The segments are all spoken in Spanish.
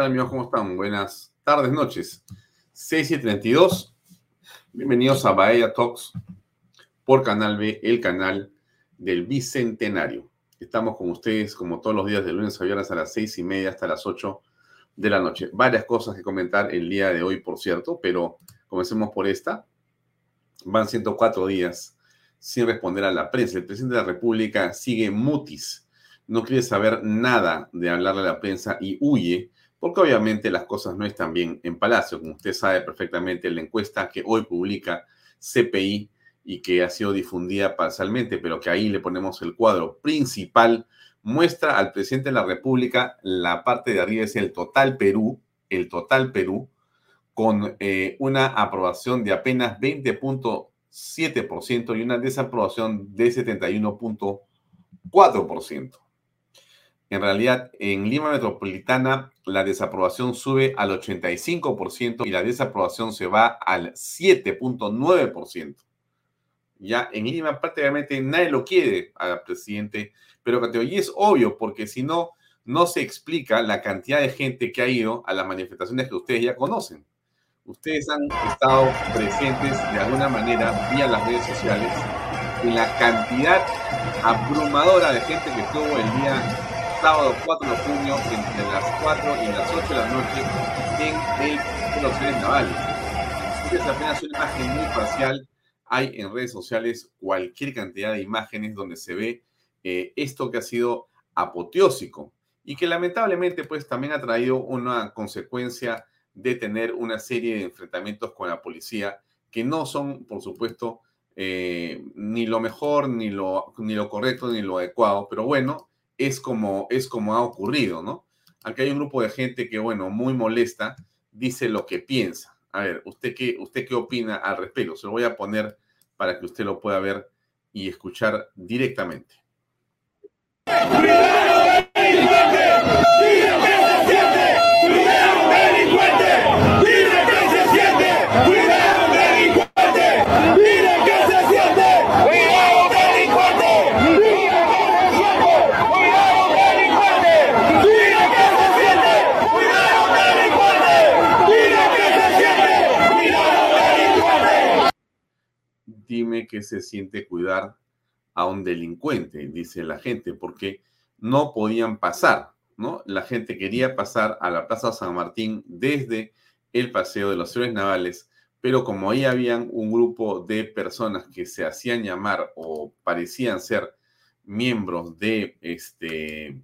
Tal amigos? ¿Cómo están? Buenas tardes, noches. 6 y 32. Bienvenidos a Bahía Talks por Canal B, el canal del Bicentenario. Estamos con ustedes como todos los días de lunes a viernes a las seis y media hasta las 8 de la noche. Varias cosas que comentar el día de hoy, por cierto, pero comencemos por esta. Van 104 días sin responder a la prensa. El presidente de la República sigue mutis. No quiere saber nada de hablarle a la prensa y huye porque obviamente las cosas no están bien en Palacio. Como usted sabe perfectamente, la encuesta que hoy publica CPI y que ha sido difundida parcialmente, pero que ahí le ponemos el cuadro principal, muestra al presidente de la República, la parte de arriba es el total Perú, el total Perú, con eh, una aprobación de apenas 20.7% y una desaprobación de 71.4%. En realidad, en Lima Metropolitana, la desaprobación sube al 85% y la desaprobación se va al 7.9%. Ya en Lima prácticamente nadie lo quiere al presidente, pero y es obvio, porque si no, no se explica la cantidad de gente que ha ido a las manifestaciones que ustedes ya conocen. Ustedes han estado presentes de alguna manera vía las redes sociales en la cantidad abrumadora de gente que estuvo el día sábado 4 de junio entre las 4 y las 8 de la noche en el los trenes navales. Es apenas una imagen muy parcial. Hay en redes sociales cualquier cantidad de imágenes donde se ve eh, esto que ha sido apoteósico y que lamentablemente pues también ha traído una consecuencia de tener una serie de enfrentamientos con la policía que no son, por supuesto, eh, ni lo mejor, ni lo, ni lo correcto, ni lo adecuado, pero bueno, es como, es como ha ocurrido, ¿no? Aquí hay un grupo de gente que, bueno, muy molesta, dice lo que piensa. A ver, ¿usted qué, usted qué opina al respecto? Se lo voy a poner para que usted lo pueda ver y escuchar directamente. Que se siente cuidar a un delincuente, dice la gente, porque no podían pasar, ¿no? La gente quería pasar a la Plaza San Martín desde el Paseo de los Héroes Navales, pero como ahí habían un grupo de personas que se hacían llamar o parecían ser miembros de este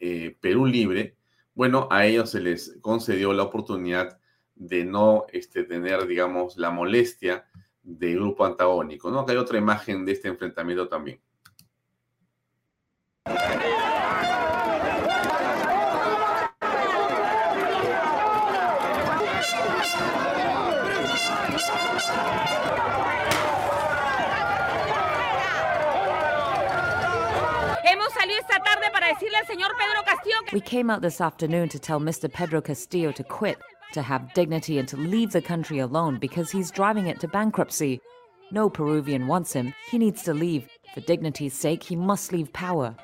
eh, Perú Libre, bueno, a ellos se les concedió la oportunidad de no este, tener, digamos, la molestia de grupo antagónico, ¿no? Acá hay otra imagen de este enfrentamiento también. Hemos salido esta tarde para decirle al señor Pedro Castillo que... We came out this afternoon to tell Mr. Pedro Castillo to quit to have dignity and to leave the country alone because he's driving it to bankruptcy. No Peruvian wants him. He needs to leave. For dignity's sake, he must leave power.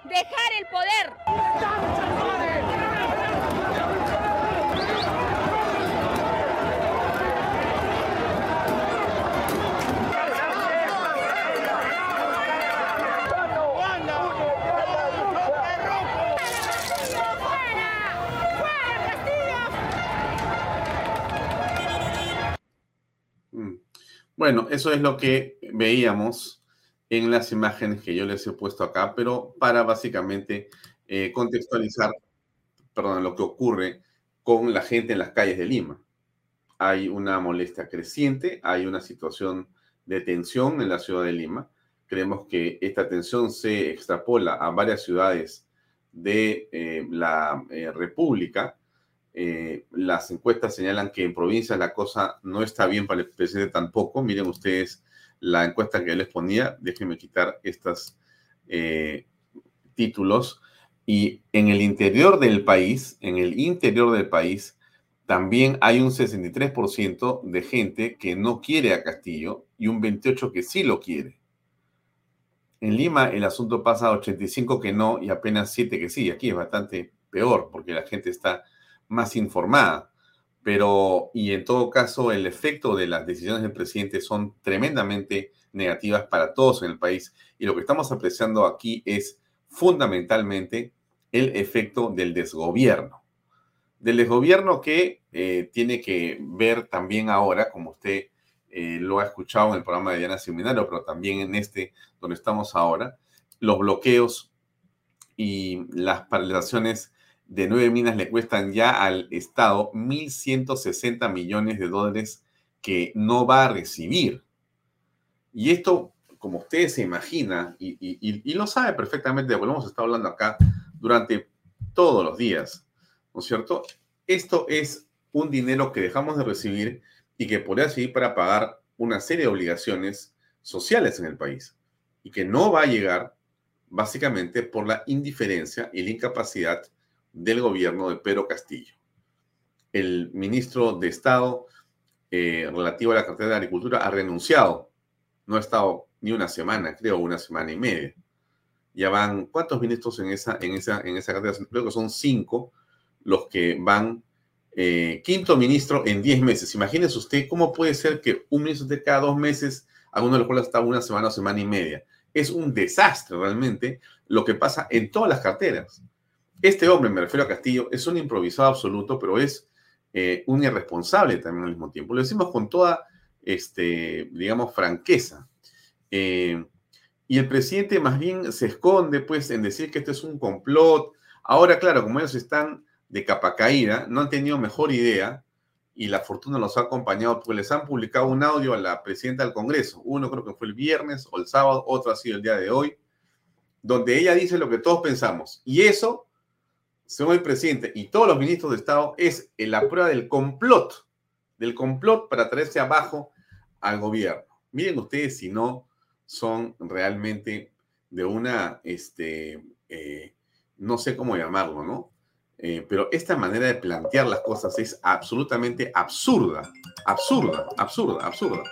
Bueno, eso es lo que veíamos en las imágenes que yo les he puesto acá, pero para básicamente eh, contextualizar, perdón, lo que ocurre con la gente en las calles de Lima. Hay una molestia creciente, hay una situación de tensión en la ciudad de Lima. Creemos que esta tensión se extrapola a varias ciudades de eh, la eh, República. Las encuestas señalan que en provincias la cosa no está bien para el presidente tampoco. Miren ustedes la encuesta que yo les ponía, déjenme quitar estos eh, títulos. Y en el interior del país, en el interior del país, también hay un 63% de gente que no quiere a Castillo y un 28% que sí lo quiere. En Lima el asunto pasa a 85 que no y apenas 7 que sí. Aquí es bastante peor porque la gente está más informada pero y en todo caso el efecto de las decisiones del presidente son tremendamente negativas para todos en el país y lo que estamos apreciando aquí es fundamentalmente el efecto del desgobierno. Del desgobierno que eh, tiene que ver también ahora, como usted eh, lo ha escuchado en el programa de Diana Seminario, pero también en este donde estamos ahora, los bloqueos y las paralizaciones de nueve minas le cuestan ya al Estado 1.160 millones de dólares que no va a recibir. Y esto, como ustedes se imagina, y, lo sabe perfectamente, porque lo hemos estado hablando acá durante todos los días, ¿no es cierto? Esto es un dinero que dejamos de recibir y que podría servir para pagar una serie de obligaciones sociales en el país y que no va a llegar básicamente por la indiferencia y la incapacidad del gobierno de Pedro Castillo. El ministro de Estado eh, relativo a la cartera de Agricultura ha renunciado. No ha estado ni una semana, creo, una semana y media. Ya van, ¿cuántos ministros en esa, en esa, en esa cartera? Creo que son cinco los que van. Eh, quinto ministro en diez meses. Imagínese usted cómo puede ser que un ministro de cada dos meses, alguno de los cuales está una semana o semana y media. Es un desastre realmente lo que pasa en todas las carteras. Este hombre, me refiero a Castillo, es un improvisado absoluto, pero es eh, un irresponsable también al mismo tiempo. Lo decimos con toda, este, digamos, franqueza. Eh, y el presidente más bien se esconde, pues, en decir que esto es un complot. Ahora, claro, como ellos están de capa caída, no han tenido mejor idea y la fortuna los ha acompañado porque les han publicado un audio a la presidenta del Congreso. Uno creo que fue el viernes o el sábado, otro ha sido el día de hoy, donde ella dice lo que todos pensamos. Y eso según el presidente y todos los ministros de Estado, es la prueba del complot, del complot para traerse abajo al gobierno. Miren ustedes si no son realmente de una, este, eh, no sé cómo llamarlo, ¿no? Eh, pero esta manera de plantear las cosas es absolutamente absurda, absurda, absurda, absurda.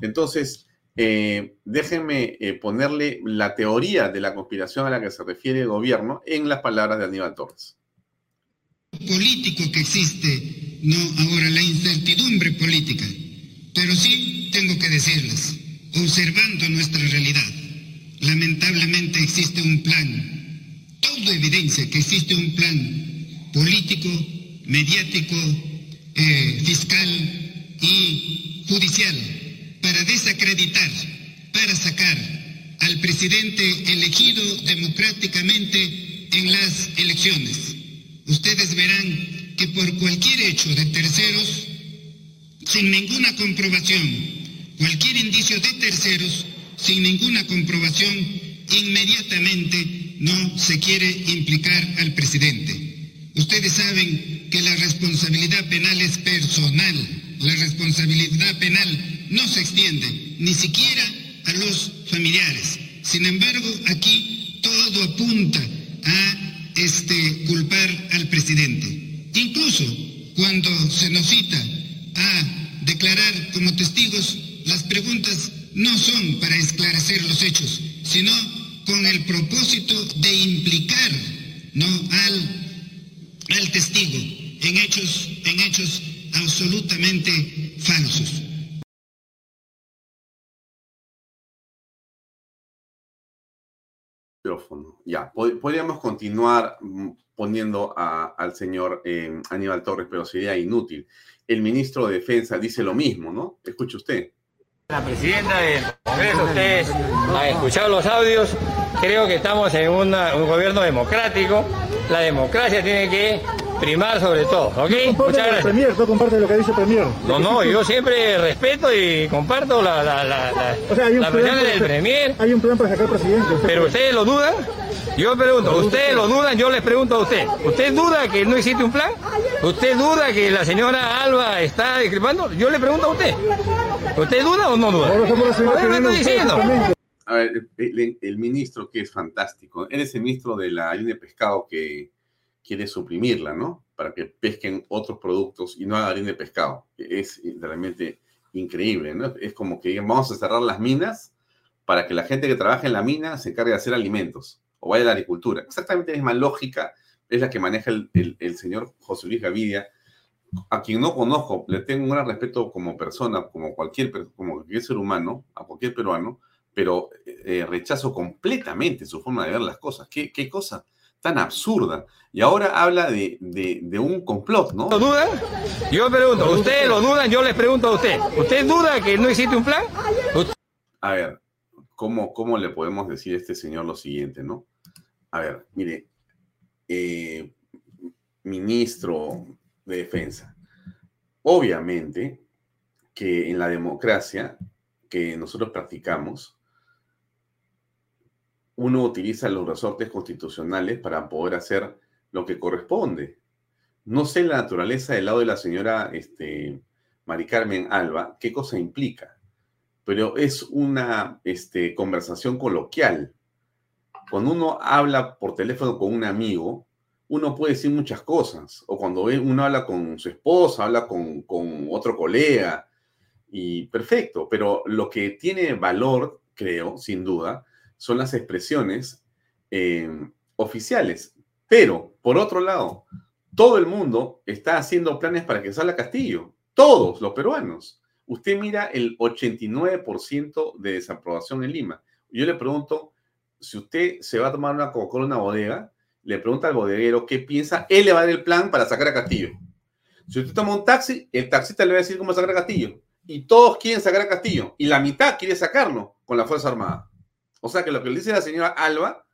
Entonces, eh, déjenme eh, ponerle la teoría de la conspiración a la que se refiere el gobierno en las palabras de Aníbal Torres. Político que existe, no ahora la incertidumbre política, pero sí tengo que decirles, observando nuestra realidad, lamentablemente existe un plan, todo evidencia que existe un plan político, mediático, eh, fiscal y judicial para desacreditar, para sacar al presidente elegido democráticamente en las elecciones. Ustedes verán que por cualquier hecho de terceros, sin ninguna comprobación, cualquier indicio de terceros, sin ninguna comprobación, inmediatamente no se quiere implicar al presidente. Ustedes saben que la responsabilidad penal es personal. La responsabilidad penal no se extiende ni siquiera a los familiares. Sin embargo, aquí todo apunta a este, culpar al presidente. Incluso cuando se nos cita a declarar como testigos, las preguntas no son para esclarecer los hechos, sino con el propósito de implicar ¿no? al, al testigo en hechos, en hechos absolutamente falsos. Ya, podríamos continuar mm, poniendo al señor eh, Aníbal Torres, pero sería inútil. El ministro de Defensa dice lo mismo, ¿no? Escuche usted. La presidenta del Congreso, ustedes han escuchado los audios, creo que estamos en un gobierno democrático, la democracia tiene que primar sobre todo, ¿ok? Muchas gracias. Premier, ¿no comparte lo que dice Premier? No, no, yo siempre respeto y comparto la, la, la, la, o sea, la del Premier. Hay un plan para sacar presidente. Pero ustedes lo dudan. Yo pregunto, ¿ustedes lo dudan? Yo les pregunto a usted. ¿Usted duda que no existe un plan? ¿Usted duda que la señora Alba está discrepando? Yo le pregunto a usted. ¿Usted duda o no duda? A ver, el, ministro que es fantástico. Él es el ministro de la harina de pescado que quiere suprimirla, ¿no? Para que pesquen otros productos y no hagan de pescado. Es realmente increíble, ¿no? Es como que vamos a cerrar las minas para que la gente que trabaja en la mina se encargue de hacer alimentos o vaya a la agricultura. Exactamente la misma lógica es la que maneja el, señor José Luis Gavidia, a quien no conozco, le tengo un gran respeto como persona, como cualquier, como cualquier ser humano, a cualquier peruano, pero eh, rechazo completamente su forma de ver las cosas. ¿Qué, qué cosa tan absurda? Y ahora habla de, de, un complot, ¿no? ¿Lo dudan? Yo pregunto, ¿ustedes lo dudan? Yo les pregunto a usted. ¿Usted duda que no existe un plan? A ver, ¿cómo, ¿cómo le podemos decir a este señor lo siguiente, no? A ver, mire, eh, ministro de Defensa. Obviamente que en la democracia que nosotros practicamos, uno utiliza los resortes constitucionales para poder hacer lo que corresponde. No sé la naturaleza del lado de la señora este, Mari Alba, qué cosa implica, pero es una este, conversación coloquial cuando uno habla por teléfono con un amigo, uno puede decir muchas cosas. O cuando uno habla con su esposa, habla con, otro colega, y perfecto. Pero lo que tiene valor, creo, sin duda, son las expresiones eh, oficiales. Pero, por otro lado, todo el mundo está haciendo planes para que salga Castillo. Todos los peruanos. Usted mira el 89% de desaprobación en Lima. Yo le pregunto, si usted se va a tomar una Coca-Cola en una bodega, le pregunta al bodeguero qué piensa, él le va a dar el plan para sacar a Castillo. Si usted toma un taxi, el taxista le va a decir cómo sacar a Castillo. Y todos quieren sacar a Castillo. Y la mitad quiere sacarlo con la Fuerza Armada. O sea que lo que dice la señora Alba,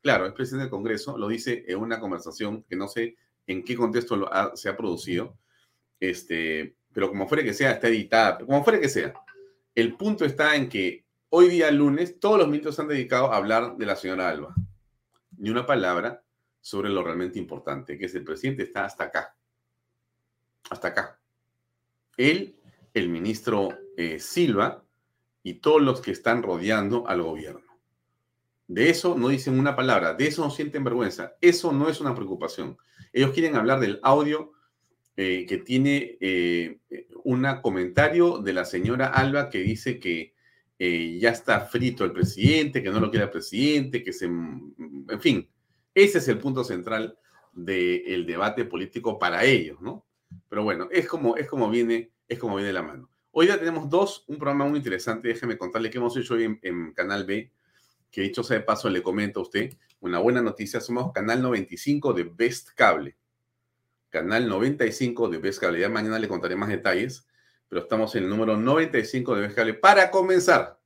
claro, es presidente del Congreso, lo dice en una conversación que no sé en qué contexto se ha producido, este, pero como fuera que sea, está editada, como fuera que sea. El punto está en que Hoy día, lunes, todos los ministros han dedicado a hablar de la señora Alba. Ni una palabra sobre lo realmente importante, que es el presidente está hasta acá. Hasta acá. Él, el ministro eh, Silva y todos los que están rodeando al gobierno. De eso no dicen una palabra, de eso no sienten vergüenza. Eso no es una preocupación. Ellos quieren hablar del audio eh, que tiene eh, un comentario de la señora Alba que dice que eh, ya está frito el presidente, que no lo quiere el presidente, que se... En fin, ese es el punto central del debate político para ellos, ¿no? Pero bueno, es como, es como viene, es como viene la mano. Hoy ya tenemos dos, un programa muy interesante, déjeme contarle que hemos hecho hoy en, Canal B, que dicho sea de paso le comento a usted, una buena noticia, somos Canal 95 de Best Cable. Canal 95 de Best Cable. Ya mañana le contaré más detalles pero estamos en el número 95 de Best Cable para comenzar.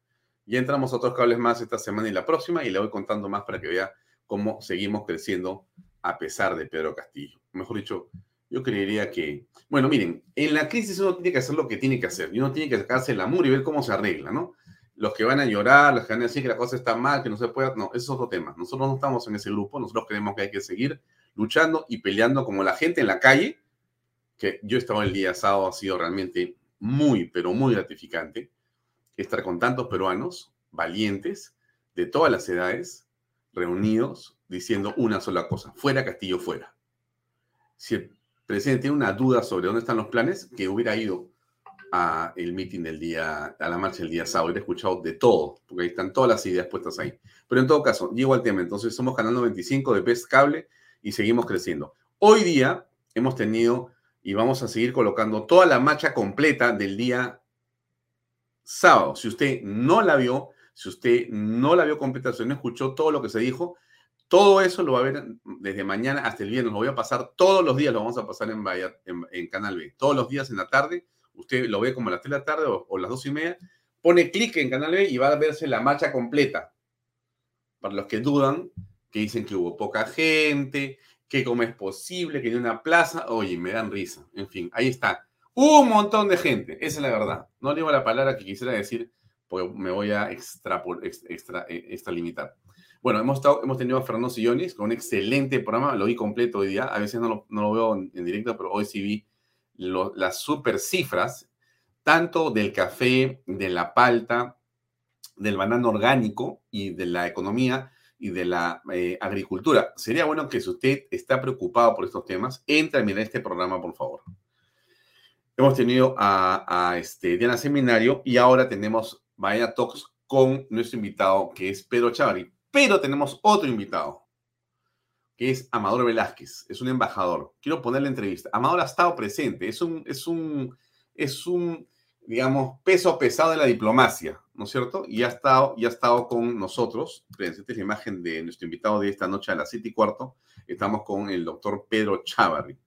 Ya entramos a otros cables más esta semana y la próxima y le voy contando más para que vea cómo seguimos creciendo a pesar de Pedro Castillo. Mejor dicho, yo creería que, bueno, miren, en la crisis uno tiene que hacer lo que tiene que hacer y uno tiene que sacarse el amor y ver cómo se arregla, ¿no? Los que van a llorar, los que van a decir que la cosa está mal, que no se puede, no, ese es otro tema. Nosotros no estamos en ese grupo, nosotros creemos que hay que seguir luchando y peleando como la gente en la calle, que yo estaba el día sábado, ha sido realmente muy, pero muy gratificante estar con tantos peruanos valientes de todas las edades reunidos diciendo una sola cosa, fuera Castillo, fuera. Si presidente tiene una duda sobre dónde están los planes, que hubiera ido a el meeting del día, a la marcha del día sábado, hubiera escuchado de todo, porque ahí están todas las ideas puestas ahí. Pero en todo caso, llego al tema, entonces somos Canal 95 de Best Cable y seguimos creciendo. Hoy día hemos tenido y vamos a seguir colocando toda la marcha completa del día sábado. Si usted no la vio, si usted no la vio completa, si no escuchó todo lo que se dijo, todo eso lo va a ver desde mañana hasta el viernes. Lo voy a pasar todos los días, lo vamos a pasar en, en, Canal B. Todos los días en la tarde. Usted lo ve como a las 3 de la tarde o, las 2 y media. pone clic en Canal B y va a verse la marcha completa. Para los que dudan, que dicen que hubo poca gente, que cómo es posible, que en una plaza, oye, me dan risa. En fin, ahí está. Un montón de gente, esa es la verdad. No digo la palabra que quisiera decir, porque me voy a extra, extra, eh, extralimitar. Bueno, hemos, estado, hemos tenido a Fernando Sillones con un excelente programa, lo vi completo hoy día, a veces no lo, no lo veo en, directo, pero hoy sí vi las super cifras, tanto del café, de la palta, del banano orgánico y de la economía y de la eh, agricultura. Sería bueno que si usted está preocupado por estos temas, entre a mirar este programa, por favor. Hemos tenido a, este, Diana Seminario y ahora tenemos Vaya Talks con nuestro invitado que es Pedro Chavari. Pero tenemos otro invitado que es Amador Velázquez, es un embajador. Quiero ponerle entrevista. Amador ha estado presente, es un, es un, es un, digamos, peso pesado de la diplomacia, ¿no es cierto? Y ha estado, y ha estado con nosotros. Esta es la imagen de nuestro invitado de esta noche a las 7 y cuarto. Estamos con el doctor Pedro Chavarri.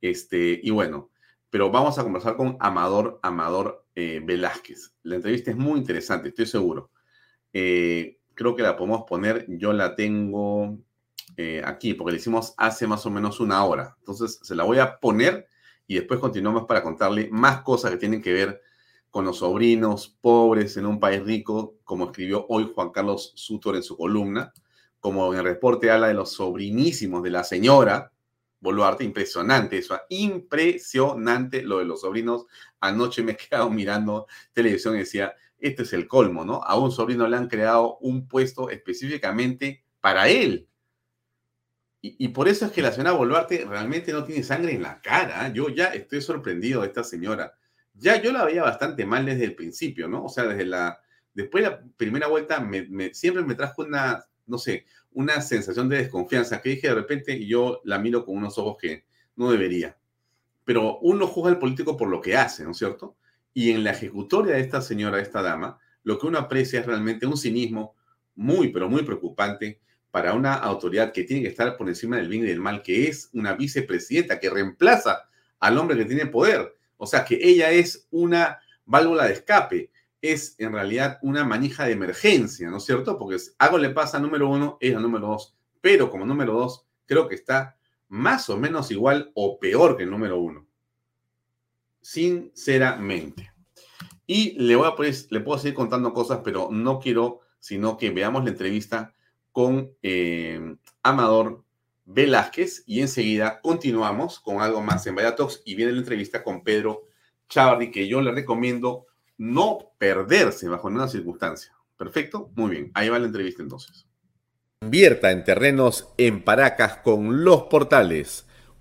Este, y bueno, pero vamos a conversar con Amador, Amador eh, Velázquez. La entrevista es muy interesante, estoy seguro. Eh, creo que la podemos poner, yo la tengo eh, aquí, porque la hicimos hace más o menos una hora. Entonces, se la voy a poner y después continuamos para contarle más cosas que tienen que ver con los sobrinos pobres en un país rico, como escribió hoy Juan Carlos Sutor en su columna, como en el reporte habla de los sobrinísimos de la señora Boluarte, impresionante eso, impresionante lo de los sobrinos. Anoche me he quedado mirando televisión y decía, este es el colmo, ¿no? A un sobrino le han creado un puesto específicamente para él. Y, por eso es que la señora Boluarte realmente no tiene sangre en la cara. Yo ya estoy sorprendido de esta señora. Ya yo la veía bastante mal desde el principio, ¿no? O sea, desde la... Después de la primera vuelta me, siempre me trajo una, no sé, una sensación de desconfianza que dije de repente y yo la miro con unos ojos que no debería. Pero uno juzga al político por lo que hace, ¿no es cierto? Y en la ejecutoria de esta señora, de esta dama, lo que uno aprecia es realmente un cinismo muy, pero muy preocupante para una autoridad que tiene que estar por encima del bien y del mal, que es una vicepresidenta que reemplaza al hombre que tiene poder. O sea, que ella es una válvula de escape, es en realidad una manija de emergencia, ¿no es cierto? Porque algo le pasa número uno, es a número dos, pero como número dos creo que está más o menos igual o peor que el número uno. Sinceramente. Y le voy a pues, le puedo seguir contando cosas, pero no quiero sino que veamos la entrevista con eh, Amador Velázquez y enseguida continuamos con algo más en Vaya y viene la entrevista con Pedro Chavarri que yo le recomiendo no perderse bajo ninguna circunstancia. Perfecto, muy bien, ahí va la entrevista entonces. Invierta en terrenos en Paracas con los portales,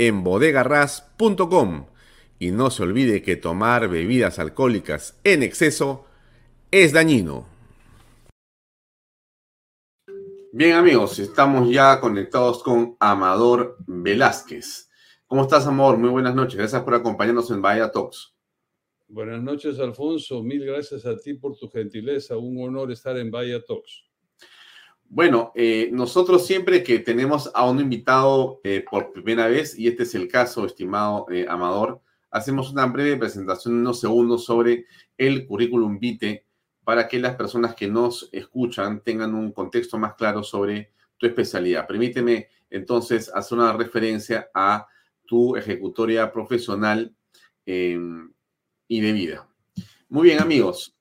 en bodegarras.com. Y no se olvide que tomar bebidas alcohólicas en exceso es dañino. Bien amigos, estamos ya conectados con Amador Velázquez. ¿Cómo estás, Amor? Muy buenas noches. Gracias por acompañarnos en Bahía Talks. Buenas noches, Alfonso. Mil gracias a ti por tu gentileza. Un honor estar en Bahía Talks. Bueno, eh, nosotros siempre que tenemos a un invitado eh, por primera vez, y este es el caso, estimado eh, Amador, hacemos una breve presentación en unos segundos sobre el currículum vitae para que las personas que nos escuchan tengan un contexto más claro sobre tu especialidad. Permíteme entonces hacer una referencia a tu ejecutoria profesional em, y de vida. Muy bien, amigos.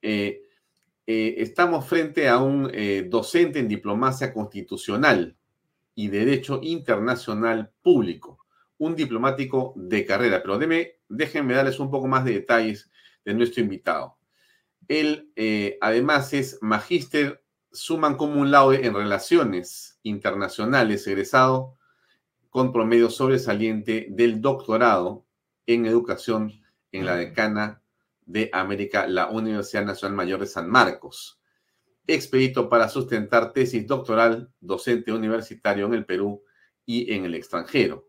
Eh, estamos frente a un eh, docente en diplomacia constitucional y derecho internacional público, un diplomático de carrera. Pero déjenme darles un poco más de detalles de nuestro invitado. Él, eh, además, es magíster suman como un laude en relaciones internacionales, egresado con promedio sobresaliente del doctorado en educación en la decana de América, la Universidad Nacional Mayor de San Marcos. Expedito para sustentar tesis doctoral, docente universitario en el Perú y en el extranjero.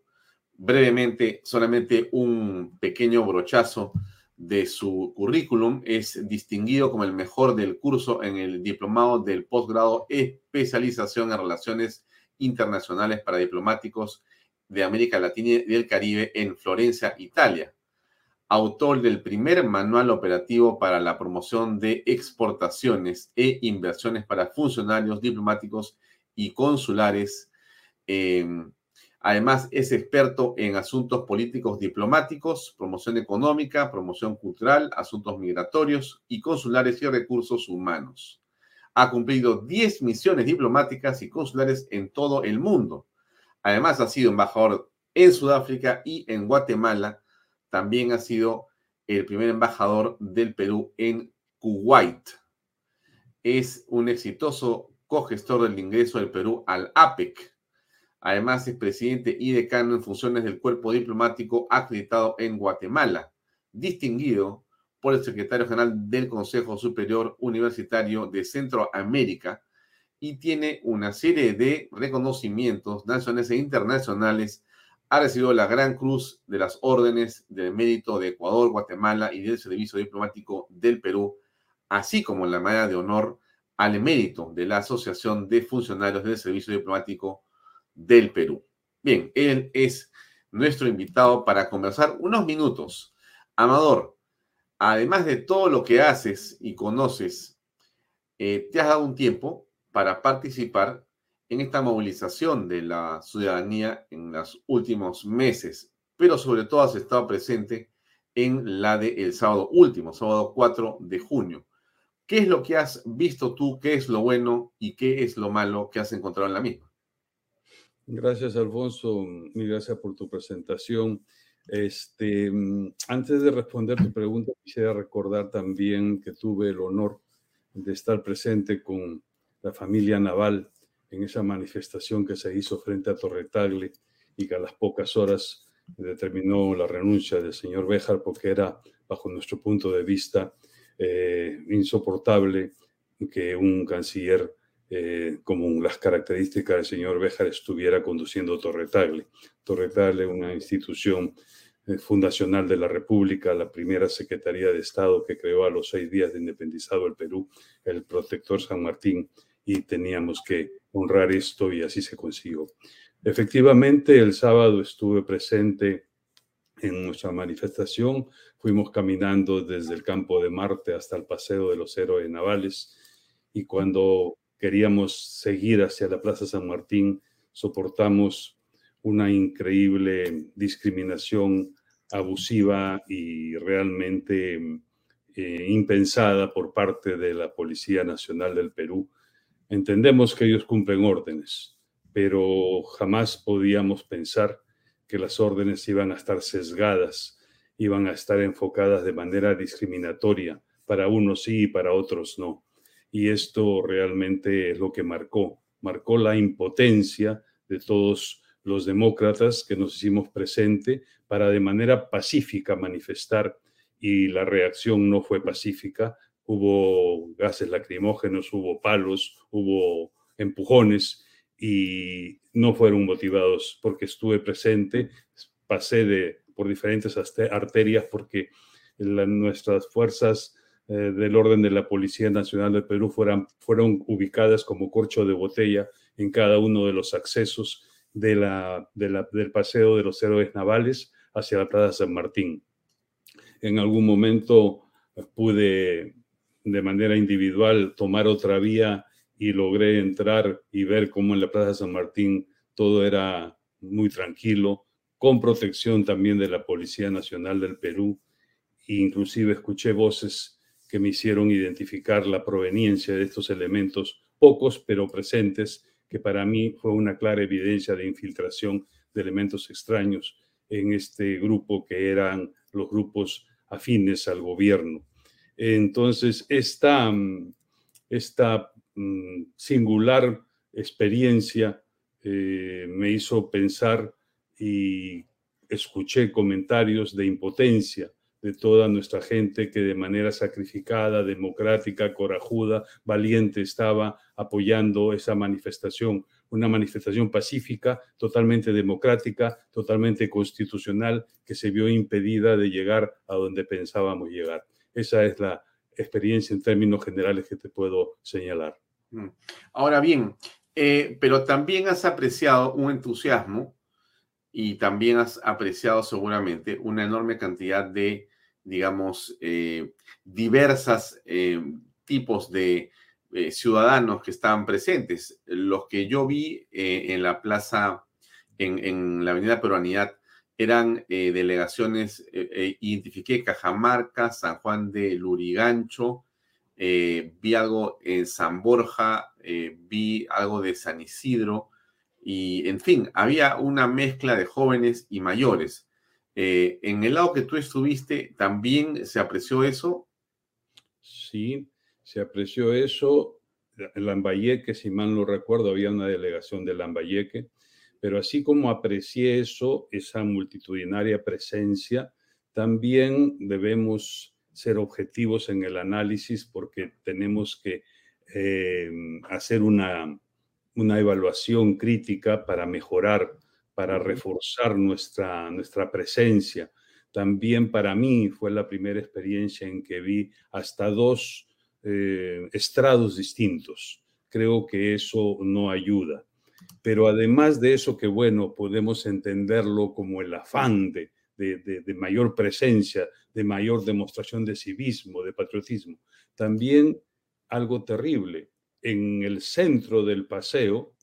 Brevemente, solamente un pequeño brochazo de su currículum. Es distinguido como el mejor del curso en el diplomado del posgrado especialización en relaciones internacionales para diplomáticos de América Latina y del Caribe en Florencia, Italia. Autor del primer manual operativo para la promoción de exportaciones e inversiones para funcionarios diplomáticos y consulares Además, es experto en asuntos políticos diplomáticos, promoción económica, promoción cultural, asuntos migratorios y consulares y recursos humanos. Ha cumplido 10 misiones diplomáticas y consulares en todo el mundo. Además, ha sido embajador en Sudáfrica y en Guatemala. También ha sido el primer embajador del Perú en Kuwait. Es un exitoso cogestor del ingreso del Perú al APEC, Además, es presidente y decano en funciones del cuerpo diplomático acreditado en Guatemala, distinguido por el secretario general del Consejo Superior Universitario de Centroamérica y tiene una serie de reconocimientos nacionales e internacionales. Ha recibido la Gran Cruz de las Órdenes del Mérito de Ecuador, Guatemala y del Servicio Diplomático del Perú, así como la medalla de honor al mérito de la Asociación de Funcionarios del Servicio Diplomático del Perú. Bien, él es nuestro invitado para conversar unos minutos. Amador, además de todo lo que haces y conoces, eh, te has dado un tiempo para participar en esta movilización de la ciudadanía en los últimos meses, pero sobre todo has estado presente en la del el sábado último, sábado 4 de junio. ¿Qué es lo que has visto tú? ¿Qué es lo bueno y qué es lo malo que has encontrado en la misma? Gracias, Alfonso. Mil gracias por tu presentación. Este, antes de responder tu pregunta, quisiera recordar también que tuve el honor de estar presente con la familia Naval en esa manifestación que se hizo frente a Torretagle y que a las pocas horas determinó la renuncia del señor Béjar porque era, bajo nuestro punto de vista, eh, insoportable que un canciller eh, como las características del señor Béjar estuviera conduciendo Torretagle. Torretagle, una institución eh, fundacional de la República, la primera Secretaría de Estado que creó a los seis días de independizado el Perú, el protector San Martín, y teníamos que honrar esto y así se consiguió. Efectivamente, el sábado estuve presente en nuestra manifestación, fuimos caminando desde el campo de Marte hasta el Paseo de los Héroes Navales y cuando queríamos seguir hacia la Plaza San Martín, soportamos una increíble discriminación abusiva y realmente eh, impensada por parte de la Policía Nacional del Perú. Entendemos que ellos cumplen órdenes, pero jamás podíamos pensar que las órdenes iban a estar sesgadas, iban a estar enfocadas de manera discriminatoria, para unos sí y para otros no y esto realmente es lo que marcó, marcó la impotencia de todos los demócratas que nos hicimos presente para de manera pacífica manifestar y la reacción no fue pacífica. Hubo gases lacrimógenos, hubo palos, hubo empujones y no fueron motivados porque estuve presente, pasé de, por diferentes arterias porque nuestras fuerzas eh, del orden de la Policía Nacional del Perú fueran, fueron ubicadas como corcho de botella en cada uno de los accesos de la, del paseo de los héroes navales hacia la Plaza San Martín. En algún momento eh, pude de manera individual tomar otra vía y logré entrar y ver cómo en la Plaza San Martín todo era muy tranquilo, con protección también de la Policía Nacional del Perú. E inclusive escuché voces que me hicieron identificar la proveniencia de estos elementos, pocos pero presentes, que para mí fue una clara evidencia de infiltración de elementos extraños en este grupo que eran los grupos afines al gobierno. Entonces, esta, mm, esta mm, singular experiencia eh, me hizo pensar y escuché comentarios de impotencia de toda nuestra gente que de manera sacrificada, democrática, corajuda, valiente estaba apoyando esa manifestación, una manifestación pacífica, totalmente democrática, totalmente constitucional, que se vio impedida de llegar a donde pensábamos llegar. Esa es la experiencia en términos generales que te puedo señalar. Mm. Ahora bien, eh, pero también has apreciado un entusiasmo y también has apreciado seguramente una enorme cantidad de, digamos, eh, diversas eh, tipos de ciudadanos que estaban presentes. Los que yo vi en la plaza, en, en, la avenida Peruanidad, eran delegaciones, identifiqué Cajamarca, San Juan de Lurigancho, vi algo en San Borja, vi algo de San Isidro, y en fin, había una mezcla de jóvenes y mayores. Eh, en el lado que tú estuviste, ¿también se apreció eso? Sí, se apreció eso. Lambayeque, si mal no recuerdo, había una delegación de Lambayeque, pero así como aprecié eso, esa multitudinaria presencia, también debemos ser objetivos en el análisis porque tenemos que eh, hacer una, una evaluación crítica para mejorar, para reforzar nuestra, nuestra presencia. También para mí fue la primera experiencia en que vi hasta dos eh, estrados distintos. Creo que eso no ayuda. Pero además de eso, que bueno, podemos entenderlo como el afán de, de mayor presencia, de mayor demostración de civismo, de patriotismo. También algo terrible, en el centro del paseo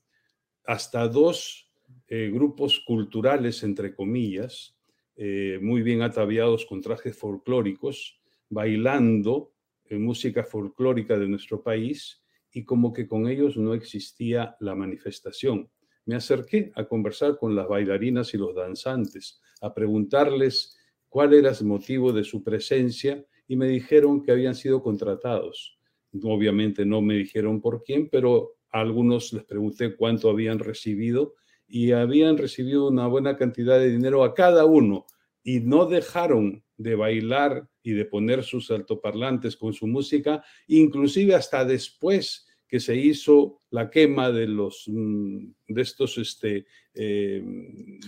hasta dos eh, grupos culturales, entre comillas, eh, muy bien ataviados con trajes folclóricos, bailando en música folclórica de nuestro país y como que con ellos no existía la manifestación. Me acerqué a conversar con las bailarinas y los danzantes, a preguntarles cuál era el motivo de su presencia y me dijeron que habían sido contratados Obviamente no me dijeron por quién, pero a algunos les pregunté cuánto habían recibido y habían recibido una buena cantidad de dinero a cada uno y no dejaron de bailar y de poner sus altoparlantes con su música, inclusive hasta después que se hizo la quema de los mm, de estos este, eh,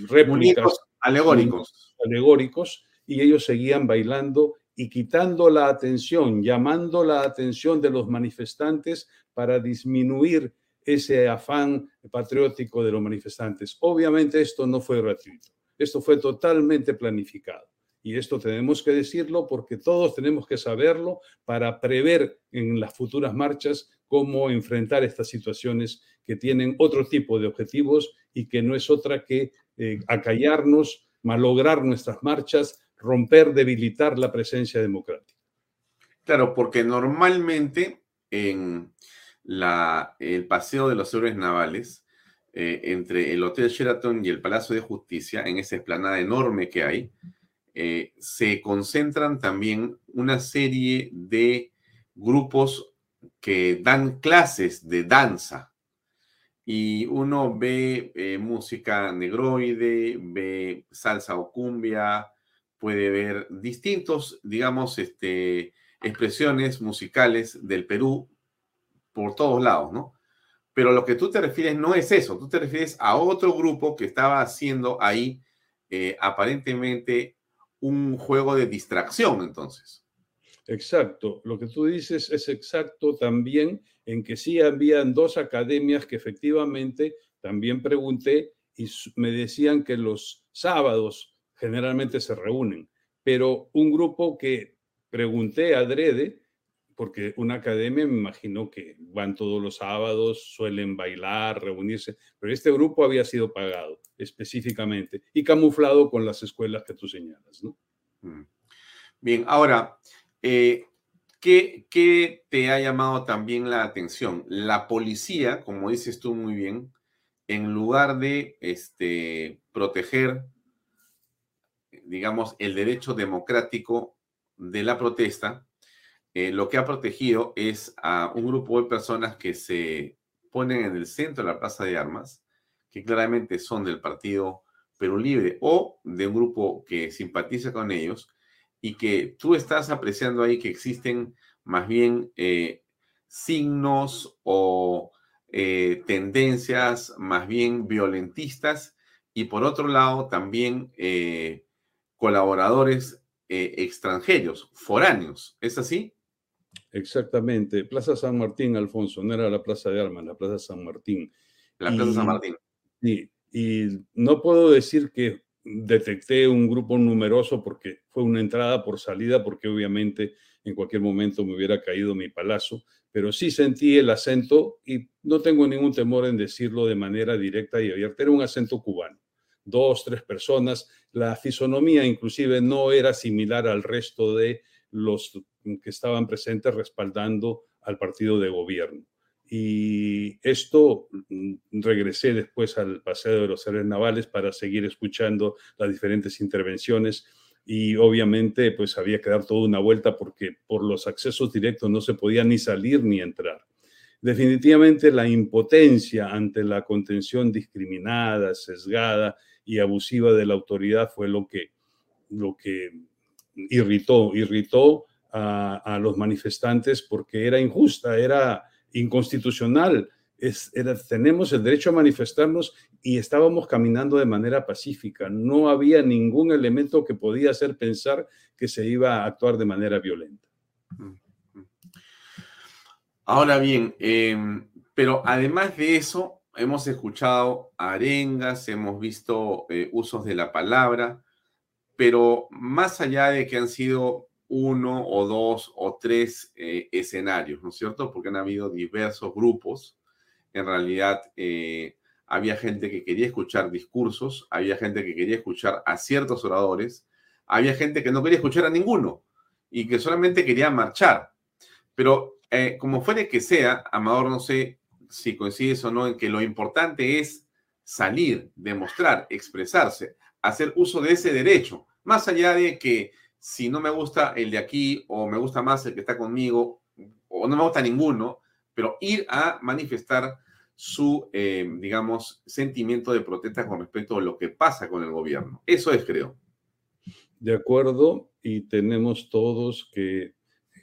réplicas alegóricos. alegóricos y ellos seguían bailando y quitando la atención, llamando la atención de los manifestantes para disminuir ese afán patriótico de los manifestantes. Obviamente esto no fue gratuito, esto fue totalmente planificado. Y esto tenemos que decirlo porque todos tenemos que saberlo para prever en las futuras marchas cómo enfrentar estas situaciones que tienen otro tipo de objetivos y que no es otra que eh, acallarnos, malograr nuestras marchas, romper, debilitar la presencia democrática. Claro, porque normalmente en la, el paseo de los héroes navales, eh, entre el Hotel Sheraton y el Palacio de Justicia, en esa esplanada enorme que hay, eh, se concentran también una serie de grupos que dan clases de danza. Y uno ve eh, música negroide, ve salsa o cumbia, puede ver distintos, digamos, este, expresiones musicales del Perú por todos lados, ¿no? Pero lo que tú te refieres no es eso, tú te refieres a otro grupo que estaba haciendo ahí eh, aparentemente un juego de distracción, entonces. Exacto, lo que tú dices es exacto también en que sí habían dos academias que efectivamente también pregunté y me decían que los sábados generalmente se reúnen, pero un grupo que pregunté adrede, porque una academia me imagino que van todos los sábados, suelen bailar, reunirse, pero este grupo había sido pagado específicamente y camuflado con las escuelas que tú señalas. Mm. Bien, ahora, eh, ¿Qué, ¿Qué te ha llamado también la atención? La policía, como dices tú muy bien, en lugar de este, proteger, digamos, el derecho democrático de la protesta, eh, lo que ha protegido es a un grupo de personas que se ponen en el centro de la plaza de armas, que claramente son del partido Perú Libre o de un grupo que simpatiza con ellos y que tú estás apreciando ahí que existen más bien eh, signos o eh, tendencias más bien violentistas y por otro lado también eh, colaboradores extranjeros, foráneos. ¿Es así? Exactamente. Plaza San Martín, Alfonso, no era la Plaza de Armas, la Plaza San Martín. La Plaza San Martín. Sí, y no puedo decir que detecté un grupo numeroso porque fue una entrada por salida, porque obviamente en cualquier momento me hubiera caído mi palazo, pero sí sentí el acento y no tengo ningún temor en decirlo de manera directa y abierta. Era un acento cubano. Dos, tres personas. La fisonomía inclusive no era similar al resto de los que estaban presentes respaldando al partido de gobierno. Y esto mm, regresé después al Paseo de los Héroes Navales para seguir escuchando las diferentes intervenciones y obviamente pues había que dar toda una vuelta porque por los accesos directos no se podía ni salir ni entrar. Definitivamente la impotencia ante la contención discriminada, sesgada y abusiva de la autoridad fue lo que, lo que irritó, irritó a, a los manifestantes porque era injusta, era inconstitucional. Tenemos el derecho a manifestarnos y estábamos caminando de manera pacífica. No había ningún elemento que podía hacer pensar que se iba a actuar de manera violenta. Ahora bien, eh, pero además de eso, hemos escuchado arengas, hemos visto eh, usos de la palabra, pero más allá de que han sido uno o dos o tres eh, escenarios, ¿no es cierto? Porque han habido diversos grupos. En realidad, eh, había gente que quería escuchar discursos, había gente que quería escuchar a ciertos oradores, había gente que no quería escuchar a ninguno y que solamente quería marchar. Pero eh, como fuere que sea, Amador, no sé si coincides o no en que lo importante es salir, demostrar, expresarse, hacer uso de ese derecho, más allá de que si no me gusta el de aquí o me gusta más el que está conmigo o no me gusta ninguno, pero ir a manifestar su, eh, digamos, sentimiento de protesta con respecto a lo que pasa con el gobierno. Eso es, creo. De acuerdo, y tenemos todos que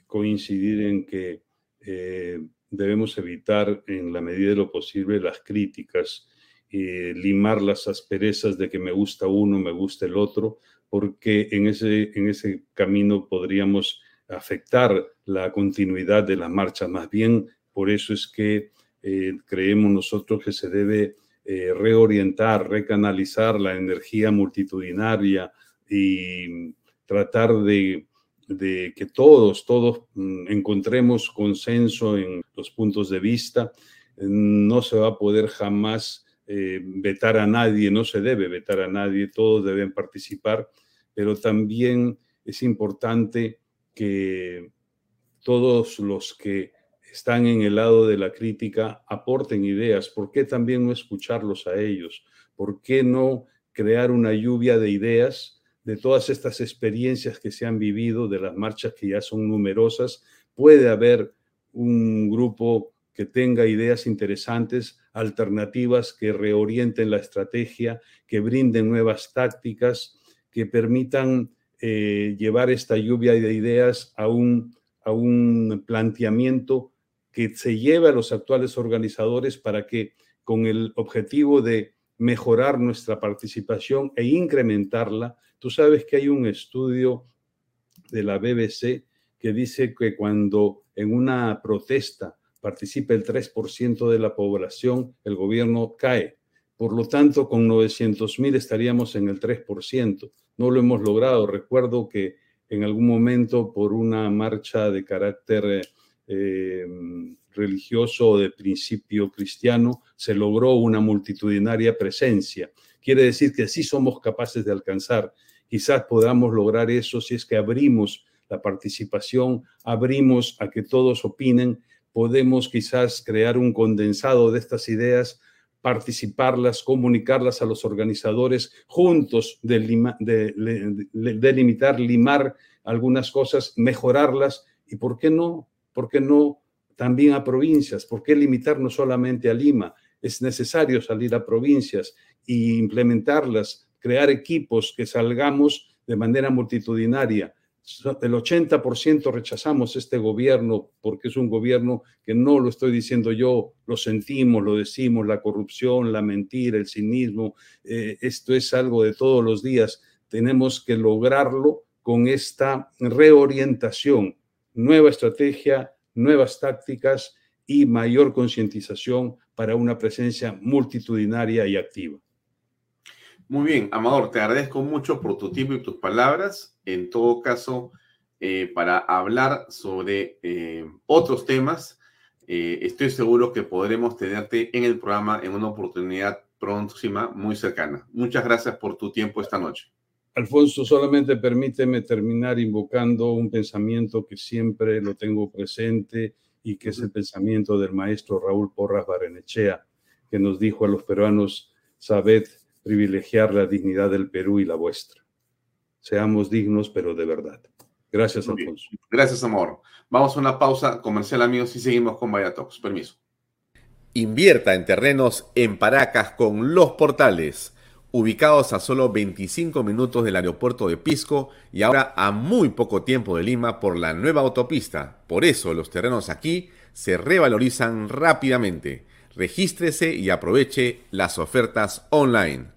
coincidir en que eh, debemos evitar en la medida de lo posible las críticas, y limar las asperezas de que me gusta uno, me gusta el otro, porque en ese, en ese camino podríamos afectar la continuidad de la marcha. Más bien, por eso es que eh, creemos nosotros que se debe eh, reorientar, recanalizar la energía multitudinaria y tratar de, de que todos, todos mm, encontremos consenso en los puntos de vista. No se va a poder jamás eh, vetar a nadie, no se debe vetar a nadie, todos deben participar, pero también es importante que todos los que están en el lado de la crítica aporten ideas. ¿Por qué también no escucharlos a ellos? ¿Por qué no crear una lluvia de ideas de todas estas experiencias que se han vivido, de las marchas que ya son numerosas? Puede haber un grupo que tenga ideas interesantes, alternativas que reorienten la estrategia, que brinden nuevas tácticas, que permitan eh, llevar esta lluvia de ideas a un, a un planteamiento que se lleve a los actuales organizadores para que con el objetivo de mejorar nuestra participación e incrementarla, tú sabes que hay un estudio de la BBC que dice que cuando en una protesta participe el 3% de la población, el gobierno cae. Por lo tanto, con 900 mil estaríamos en el 3%. No lo hemos logrado. Recuerdo que en algún momento, por una marcha de carácter eh, religioso de principio cristiano, se logró una multitudinaria presencia. Quiere decir que sí somos capaces de alcanzar. Quizás podamos lograr eso si es que abrimos la participación, abrimos a que todos opinen, podemos quizás crear un condensado de estas ideas, participarlas, comunicarlas a los organizadores, juntos delimitar, limar algunas cosas, mejorarlas y, ¿por qué no? ¿Por qué no también a provincias? ¿Por qué limitarnos solamente a Lima? Es necesario salir a provincias e implementarlas, crear equipos que salgamos de manera multitudinaria. El 80% rechazamos este gobierno porque es un gobierno que no lo estoy diciendo yo, lo sentimos, lo decimos, la corrupción, la mentira, el cinismo, eh, esto es algo de todos los días. Tenemos que lograrlo con esta reorientación, nueva estrategia, nuevas tácticas y mayor concientización para una presencia multitudinaria y activa. Muy bien, Amador, te agradezco mucho por tu tiempo y tus palabras. En todo caso, eh, para hablar sobre eh, otros temas, eh, estoy seguro que podremos tenerte en el programa en una oportunidad próxima muy cercana. Muchas gracias por tu tiempo esta noche. Alfonso, solamente permíteme terminar invocando un pensamiento que siempre lo tengo presente y que es el pensamiento del maestro Raúl Porras Barenechea, que nos dijo a los peruanos, sabed privilegiar la dignidad del Perú y la vuestra. Seamos dignos, pero de verdad. Gracias, Alfonso. Gracias, amor. Vamos a una pausa comercial, amigos, y seguimos con Vaya Permiso. Invierta en terrenos en Paracas con los portales, ubicados a solo 25 minutos del aeropuerto de Pisco y ahora a muy poco tiempo de Lima por la nueva autopista. Por eso los terrenos aquí se revalorizan rápidamente. Regístrese y aproveche las ofertas online.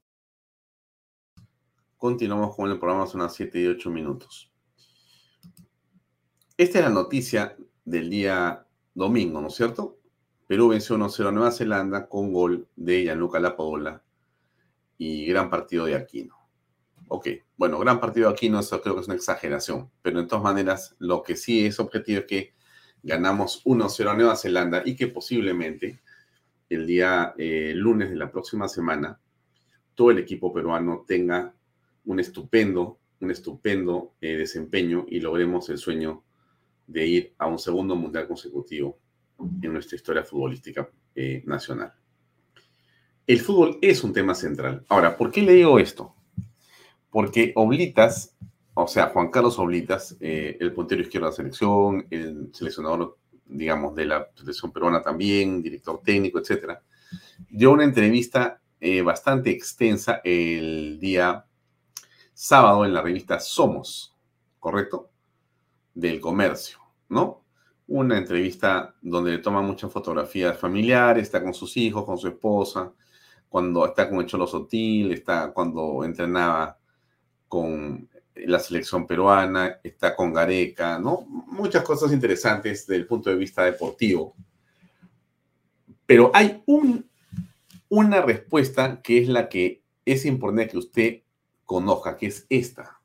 Continuamos con el programa, son las 7 y 8 minutos. Esta es la noticia del día domingo, ¿no es cierto? Perú venció 1-0 a Nueva Zelanda con gol de Gianluca Lapaola y gran partido de Aquino. Ok, bueno, gran partido de Aquino, eso creo que es una exageración, pero de todas maneras, lo que sí es objetivo es que ganamos 1-0 a Nueva Zelanda y que posiblemente el día eh, lunes de la próxima semana todo el equipo peruano tenga un estupendo, un estupendo eh, desempeño y logremos el sueño de ir a un segundo mundial consecutivo en nuestra historia futbolística eh, nacional. El fútbol es un tema central. Ahora, ¿por qué le digo esto? Porque Oblitas, o sea, Juan Carlos Oblitas, eh, el puntero izquierdo de la selección, el seleccionador, digamos, de la selección peruana también, director técnico, etcétera, dio una entrevista bastante extensa el día sábado en la revista Somos, ¿correcto? Del comercio, ¿no? Una entrevista donde le toma muchas fotografías familiares, está con sus hijos, con su esposa, cuando está con el Cholo Sotil, está cuando entrenaba con la selección peruana, está con Gareca, ¿no? Muchas cosas interesantes desde el punto de vista deportivo. Pero hay un, una respuesta que es la que es importante que usted conozca, que es esta.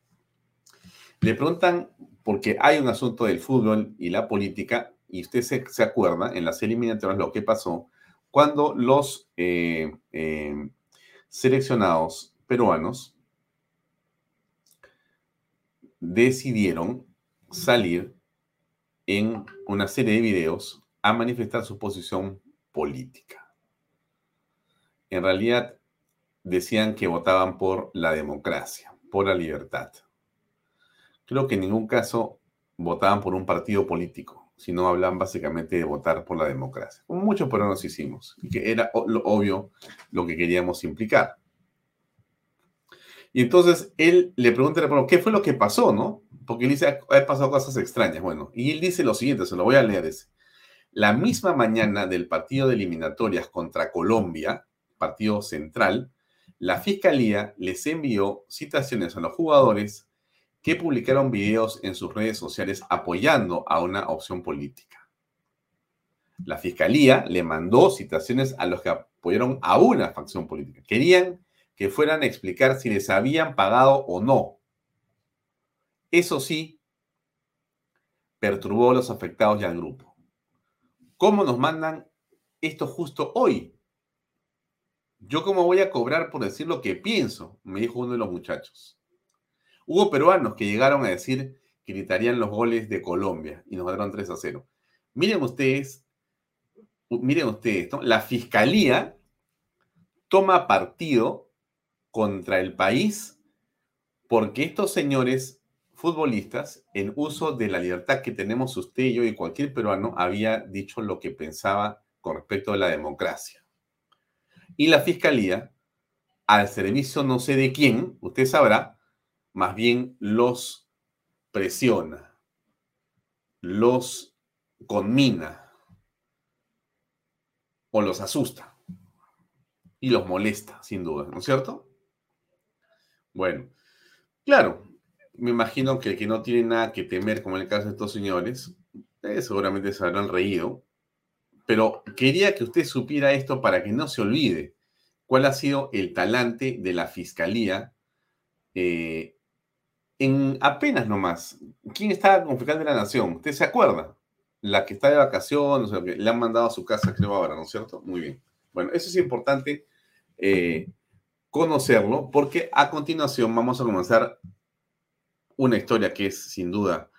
Le preguntan, porque hay un asunto del fútbol y la política, y usted se, acuerda en las eliminatorias lo que pasó cuando los eh, eh, seleccionados peruanos decidieron salir en una serie de videos a manifestar su posición política. En realidad, decían que votaban por la democracia, por la libertad. Creo que en ningún caso votaban por un partido político. sino hablan básicamente de votar por la democracia, como muchos peruanos hicimos, y que era lo obvio lo que queríamos implicar. Y entonces él le pregunta al ¿qué fue lo que pasó, no? Porque él dice, ha pasado cosas extrañas. Bueno, y él dice lo siguiente, se lo voy a leer. Ese. La misma mañana del partido de eliminatorias contra Colombia, partido central, la fiscalía les envió citaciones a los jugadores que publicaron videos en sus redes sociales apoyando a una opción política. La fiscalía le mandó citaciones a los que apoyaron a una facción política. Querían que fueran a explicar si les habían pagado o no. Eso sí, perturbó a los afectados y al grupo. ¿Cómo nos mandan esto justo hoy? Yo cómo voy a cobrar por decir lo que pienso, me dijo uno de los muchachos. Hubo peruanos que llegaron a decir que gritarían los goles de Colombia y nos ganaron 3 a 0. Miren ustedes, miren ustedes, la fiscalía toma partido contra el país porque estos señores futbolistas, en uso de la libertad que tenemos usted yo y cualquier peruano, había dicho lo que pensaba con respecto a la democracia. Y la fiscalía, al servicio no sé de quién, usted sabrá, más bien los presiona, los conmina o los asusta y los molesta, sin duda, ¿no es cierto? Bueno, claro, me imagino que el que no tiene nada que temer, como en el caso de estos señores, eh, seguramente se habrán reído, pero quería que usted supiera esto para que no se olvide cuál ha sido el talante de la fiscalía eh, en apenas nomás, ¿quién estaba con fiscal de la nación? ¿Usted se acuerda? La que está de vacaciones, o que le han mandado a su casa, creo ahora, ¿no es cierto? Muy bien. Bueno, eso es importante eh, conocerlo, porque a continuación vamos a comenzar una historia que es sin duda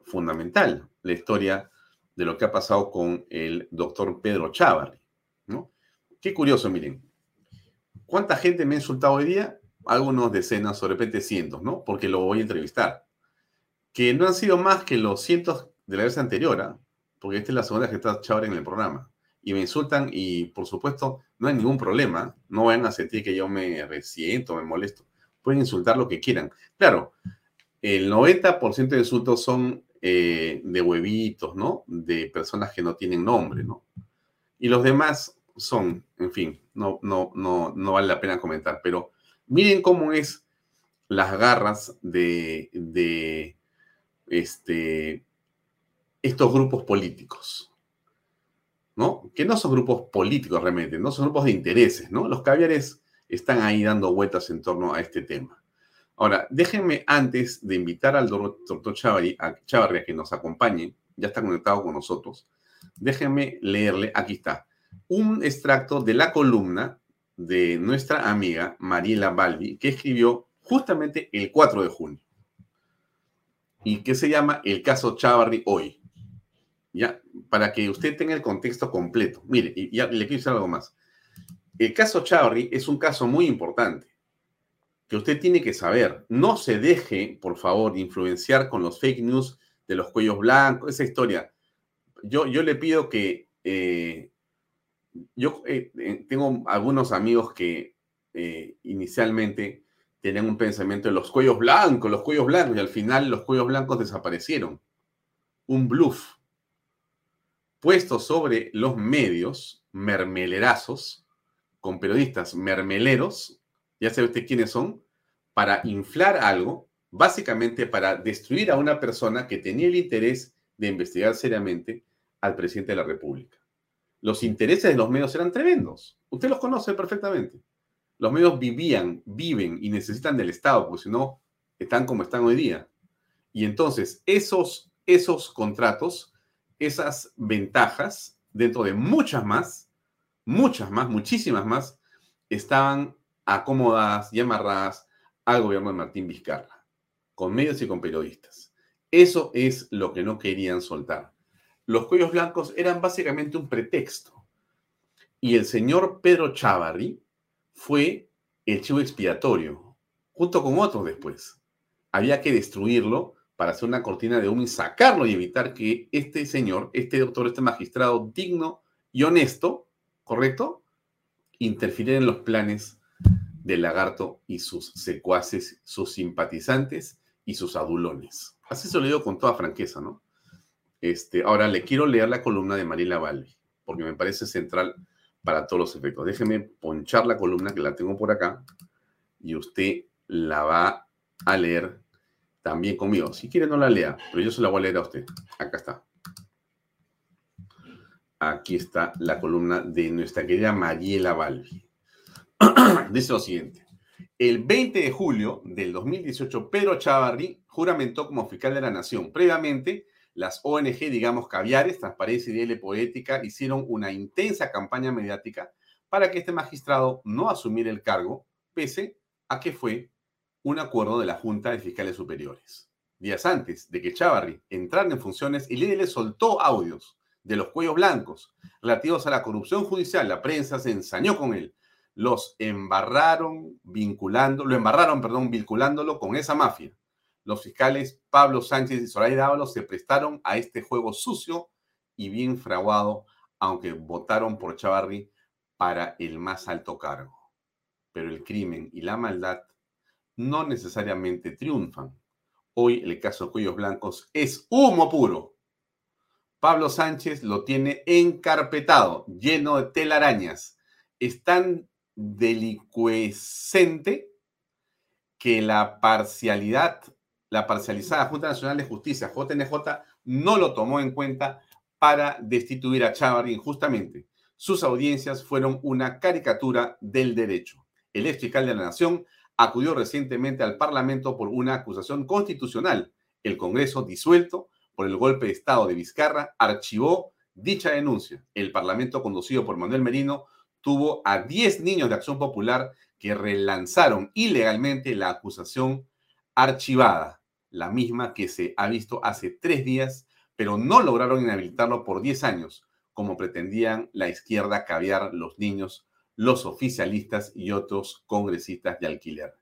fundamental, la historia de lo que ha pasado con el doctor Pedro Chávarri, ¿no? Qué curioso, miren. ¿Cuánta gente me ha insultado hoy día? algunos decenas o de repente cientos, ¿no? Porque lo voy a entrevistar. Que no han sido más que los cientos de la vez anterior, ¿ah? porque esta es la segunda que está Chávez en el programa. Y me insultan y, por supuesto, no hay ningún problema. No vayan a sentir que yo me resiento, me molesto. Pueden insultar lo que quieran. Claro, el 90% de insultos son eh, de huevitos, ¿no? De personas que no tienen nombre, ¿no? Y los demás son, en fin, no, no, no, no vale la pena comentar, pero Miren cómo es las garras de, este, estos grupos políticos, ¿no? Que no son grupos políticos realmente, no son grupos de intereses, ¿no? Los caviares están ahí dando vueltas en torno a este tema. Ahora, déjenme antes de invitar al doctor Chavarri a, a que nos acompañe, ya está conectado con nosotros, déjenme leerle, aquí está, un extracto de la columna de nuestra amiga Mariela Balbi, que escribió justamente el 4 de junio y que se llama El caso Chavarri hoy. Ya, para que usted tenga el contexto completo. Mire, y ya le quiero decir algo más. El caso Chavarri es un caso muy importante que usted tiene que saber. No se deje, por favor, influenciar con los fake news de los cuellos blancos, esa historia. Yo, yo le pido que eh, yo eh, eh, tengo algunos amigos que inicialmente tenían un pensamiento de los cuellos blancos, los cuellos blancos, y al final los cuellos blancos desaparecieron. Un bluff puesto sobre los medios, mermelerazos, con periodistas mermeleros, ya sabe usted quiénes son, para inflar algo, básicamente para destruir a una persona que tenía el interés de investigar seriamente al presidente de la República los intereses de los medios eran tremendos. Usted los conoce perfectamente. Los medios vivían, viven y necesitan del Estado, porque si no, están como están hoy día. Y entonces, esos, esos contratos, esas ventajas, dentro de muchas más, muchas más, muchísimas más, estaban acomodadas y amarradas al gobierno de Martín Vizcarra, con medios y con periodistas. Eso es lo que no querían soltar los cuellos blancos eran básicamente un pretexto. Y el señor Pedro Chávarri fue el chivo expiatorio, junto con otros después. Había que destruirlo para hacer una cortina de humo y sacarlo y evitar que este señor, este doctor, este magistrado digno y honesto, ¿correcto? Interfiera en los planes del lagarto y sus secuaces, sus simpatizantes y sus adulones. Así se lo digo con toda franqueza, ¿no? Este, ahora le quiero leer la columna de Marila Balbi, porque me parece central para todos los efectos. Déjeme ponchar la columna que la tengo por acá y usted la va a leer también conmigo. Si quiere no la lea, pero yo se la voy a leer a usted. Acá está. Aquí está la columna de nuestra querida Mariela Balbi. Dice lo siguiente. El 20 de julio del 2018, Pedro Chavarri juramentó como fiscal de la Nación. Previamente, las ONG, digamos, Caviares, Transparencia y L Poética, hicieron una intensa campaña mediática para que este magistrado no asumiera el cargo, pese a que fue un acuerdo de la Junta de Fiscales Superiores. Días antes de que Chavarri entrara en funciones, el líder le soltó audios de los cuellos blancos relativos a la corrupción judicial. La prensa se ensañó con él. Los embarraron vinculando, lo embarraron, perdón, vinculándolo con esa mafia. Los fiscales Pablo Sánchez y Zoraida Ábalos se prestaron a este juego sucio y bien fraguado, aunque votaron por Chavarri para el más alto cargo. Pero el crimen y la maldad no necesariamente triunfan. Hoy el caso de Cuellos Blancos es humo puro. Pablo Sánchez lo tiene encarpetado, lleno de telarañas. Es tan delicuescente que la parcialidad, la parcializada Junta Nacional de Justicia, JNJ, no lo tomó en cuenta para destituir a Chávarri injustamente. Sus audiencias fueron una caricatura del derecho. El ex fiscal de la Nación acudió recientemente al Parlamento por una acusación constitucional. El Congreso, disuelto por el golpe de Estado de Vizcarra, archivó dicha denuncia. El Parlamento, conducido por Manuel Merino, tuvo a 10 niños de Acción Popular que relanzaron ilegalmente la acusación archivada, la misma que se ha visto hace tres días, pero no lograron inhabilitarlo por 10 años, como pretendían la izquierda caviar los niños los oficialistas y otros congresistas de alquiler.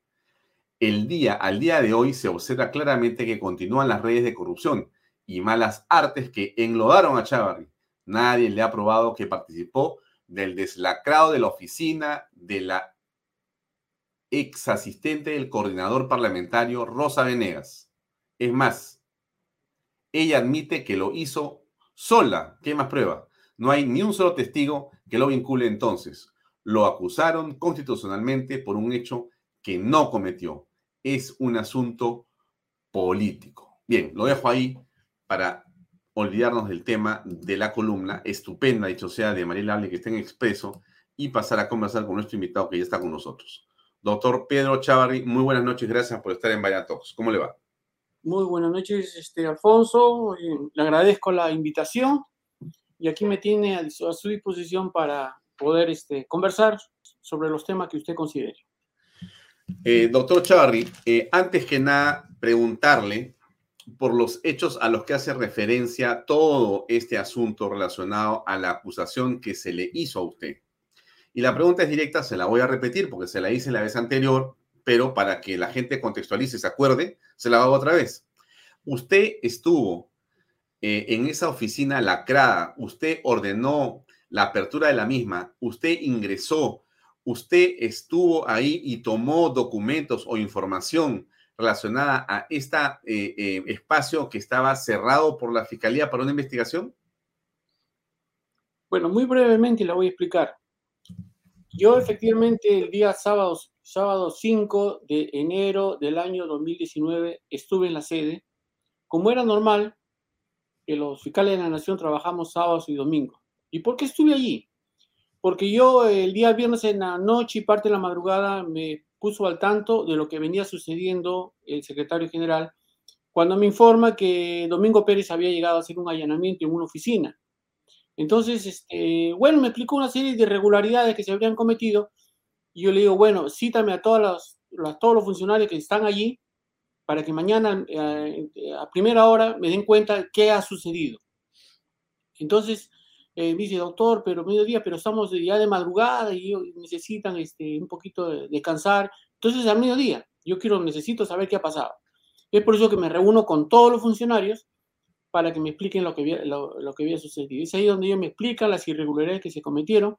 El día, al día de hoy se observa claramente que continúan las redes de corrupción y malas artes que enlodaron a Chávarri. Nadie le ha probado que participó del deslacrado de la oficina de la ex asistente del coordinador parlamentario Rosa Venegas. Es más, ella admite que lo hizo sola. ¿Qué más prueba? No hay ni un solo testigo que lo vincule entonces lo acusaron constitucionalmente por un hecho que no cometió. Es un asunto político. Bien, lo dejo ahí para olvidarnos del tema de la columna, estupenda, dicho sea, de Mariela Hable, que está en expreso, y pasar a conversar con nuestro invitado que ya está con nosotros. Doctor Pedro Chavarri, muy buenas noches, gracias por estar en Vaya ¿Cómo le va? Muy buenas noches, este, Alfonso. Le agradezco la invitación y aquí me tiene a su disposición para poder este, conversar sobre los temas que usted considere. Eh, doctor Chavarri, eh, antes que nada, preguntarle por los hechos a los que hace referencia todo este asunto relacionado a la acusación que se le hizo a usted. Y la pregunta es directa, se la voy a repetir porque se la hice la vez anterior, pero para que la gente contextualice y se acuerde, se la hago otra vez. Usted estuvo eh, en esa oficina lacrada, usted ordenó la apertura de la misma, usted ingresó, usted estuvo ahí y tomó documentos o información relacionada a este espacio que estaba cerrado por la Fiscalía para una investigación? Bueno, muy brevemente la voy a explicar. Yo efectivamente el día sábado, sábado 5 de enero del año 2019 estuve en la sede. Como era normal, que los fiscales de la Nación trabajamos sábados y domingos. ¿Y por qué estuve allí? Porque yo el día viernes en la noche y parte de la madrugada me puso al tanto de lo que venía sucediendo el secretario general cuando me informa que Domingo Pérez había llegado a hacer un allanamiento en una oficina. Entonces, este, bueno, me explicó una serie de irregularidades que se habrían cometido y yo le digo, bueno, cítame a, todos los funcionarios que están allí para que mañana eh, a primera hora me den cuenta qué ha sucedido. Entonces, eh, dice, doctor, pero mediodía, pero estamos ya de madrugada y necesitan este, un poquito de descansar. Entonces, al mediodía, yo quiero, necesito saber qué ha pasado. Es por eso que me reúno con todos los funcionarios para que me expliquen lo que había, lo, lo que había sucedido. Es ahí donde ellos me explican las irregularidades que se cometieron.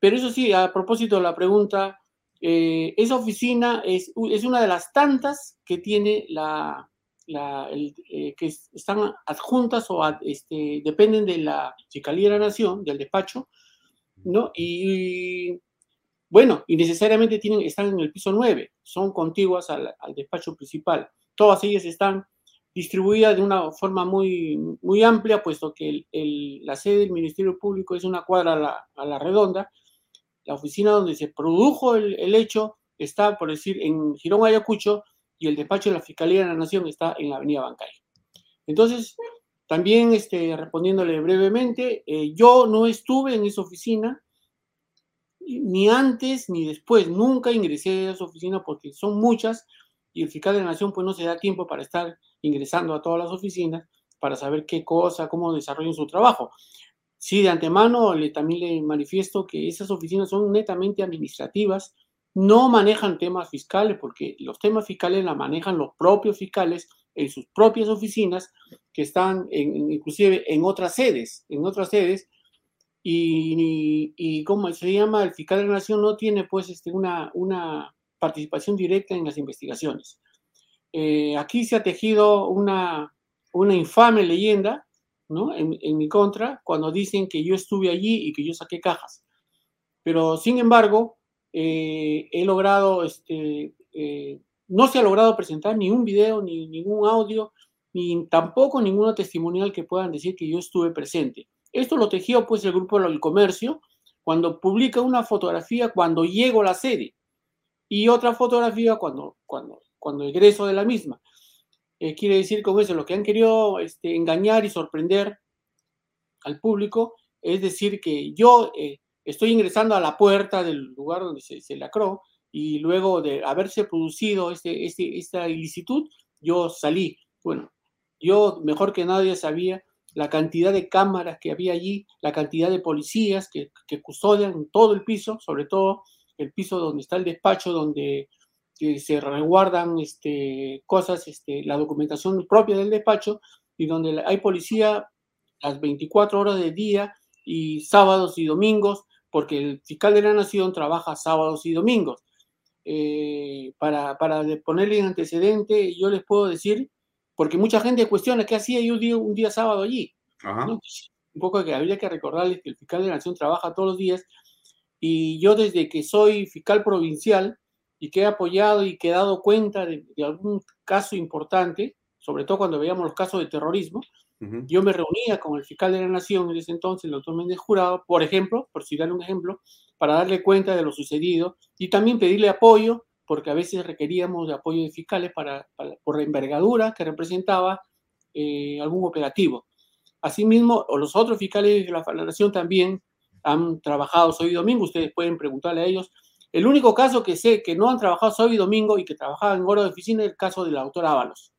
Pero eso sí, a propósito de la pregunta, eh, esa oficina es, es, una de las tantas que tiene la, la el, eh, que están adjuntas o ad, este, dependen de la Fiscalía de la Nación, del despacho, ¿no? Y, bueno, y necesariamente tienen, están en el piso 9, son contiguas al, al despacho principal. Todas ellas están distribuidas de una forma muy, muy amplia, puesto que el, el, la sede del Ministerio Público es una cuadra a la, a la redonda la oficina donde se produjo el, el, hecho está, por decir, en Girón, Ayacucho, y el despacho de la Fiscalía de la Nación está en la Avenida Bancay. Entonces, también este, respondiéndole brevemente, eh, yo no estuve en esa oficina, ni antes ni después, nunca ingresé a esa oficina porque son muchas y el fiscal de la Nación pues no se da tiempo para estar ingresando a todas las oficinas para saber qué cosa, cómo desarrollan su trabajo. Sí, de antemano le, también le manifiesto que esas oficinas son netamente administrativas, no manejan temas fiscales, porque los temas fiscales la manejan los propios fiscales en sus propias oficinas, que están en, inclusive en otras sedes, en otras sedes, y, y, como se llama, el fiscal de la nación no tiene pues este, una, una participación directa en las investigaciones. Eh, aquí se ha tejido una, una infame leyenda ¿no? En, mi contra cuando dicen que yo estuve allí y que yo saqué cajas. Pero, sin embargo, eh, he logrado, este, eh, no se ha logrado presentar ni un video, ni ningún audio, ni tampoco ninguna testimonial que puedan decir que yo estuve presente. Esto lo tejió pues el grupo del comercio cuando publica una fotografía cuando llego a la sede y otra fotografía cuando, cuando, cuando egreso de la misma. Eh, quiere decir con eso, lo que han querido este, engañar y sorprender al público es decir que yo estoy ingresando a la puerta del lugar donde se, se lacró y luego de haberse producido este, este, esta ilicitud, yo salí. Bueno, yo mejor que nadie sabía la cantidad de cámaras que había allí, la cantidad de policías que, que custodian todo el piso, sobre todo el piso donde está el despacho, donde se resguardan este, cosas, este, la documentación propia del despacho y donde hay policía las 24 horas del día y sábados y domingos, porque el fiscal de la nación trabaja sábados y domingos. Eh, para, para ponerle en antecedente, yo les puedo decir, porque mucha gente cuestiona qué hacía yo un día, un día sábado allí. ¿no? Un poco que habría que recordarles que el fiscal de la nación trabaja todos los días y yo desde que soy fiscal provincial, y que he apoyado y que he dado cuenta de, de, algún caso importante, sobre todo cuando veíamos los casos de terrorismo, yo me reunía con el fiscal de la Nación en ese entonces, el doctor Méndez Jurado, por ejemplo, por citar un ejemplo, para darle cuenta de lo sucedido y también pedirle apoyo, porque a veces requeríamos de apoyo de fiscales para, para por la envergadura que representaba eh, algún operativo. Asimismo, los otros fiscales de la, la Nación también han trabajado hoy domingo, ustedes pueden preguntarle a ellos, el único caso que sé que no han trabajado sábado y domingo y que trabajaban en hora de oficina es el caso de la doctora Ábalos.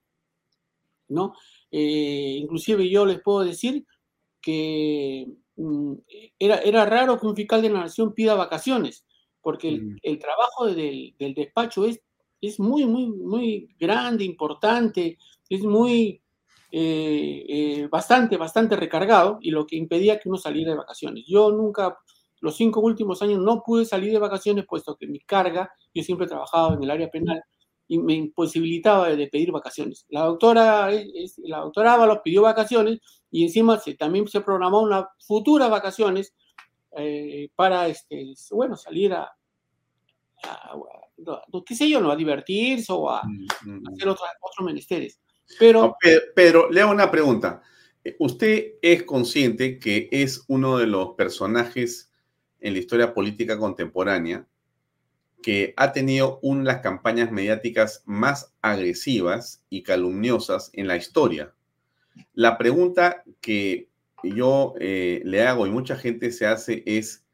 ¿no? Eh, inclusive yo les puedo decir que mm, era, era, raro que un fiscal de la nación pida vacaciones, porque el, mm. el trabajo del, del, despacho es, es muy, muy, muy grande, importante, es muy, eh, eh, bastante, bastante recargado y lo que impedía que uno saliera de vacaciones. Yo nunca los cinco últimos años no pude salir de vacaciones, puesto que mi carga, yo siempre he trabajado en el área penal, y me imposibilitaba de pedir vacaciones. La doctora, la doctora Ábalos pidió vacaciones y encima se, también se programó una futura vacaciones eh, para, este, bueno, salir a, a, a, qué sé yo, ¿no? a divertirse o a, mm, hacer otros, otros menesteres. Pero, no, Pedro, Pedro, le hago una pregunta. Usted es consciente que es uno de los personajes en la historia política contemporánea que ha tenido una de las campañas mediáticas más agresivas y calumniosas en la historia. La pregunta que yo eh, le hago y mucha gente se hace es,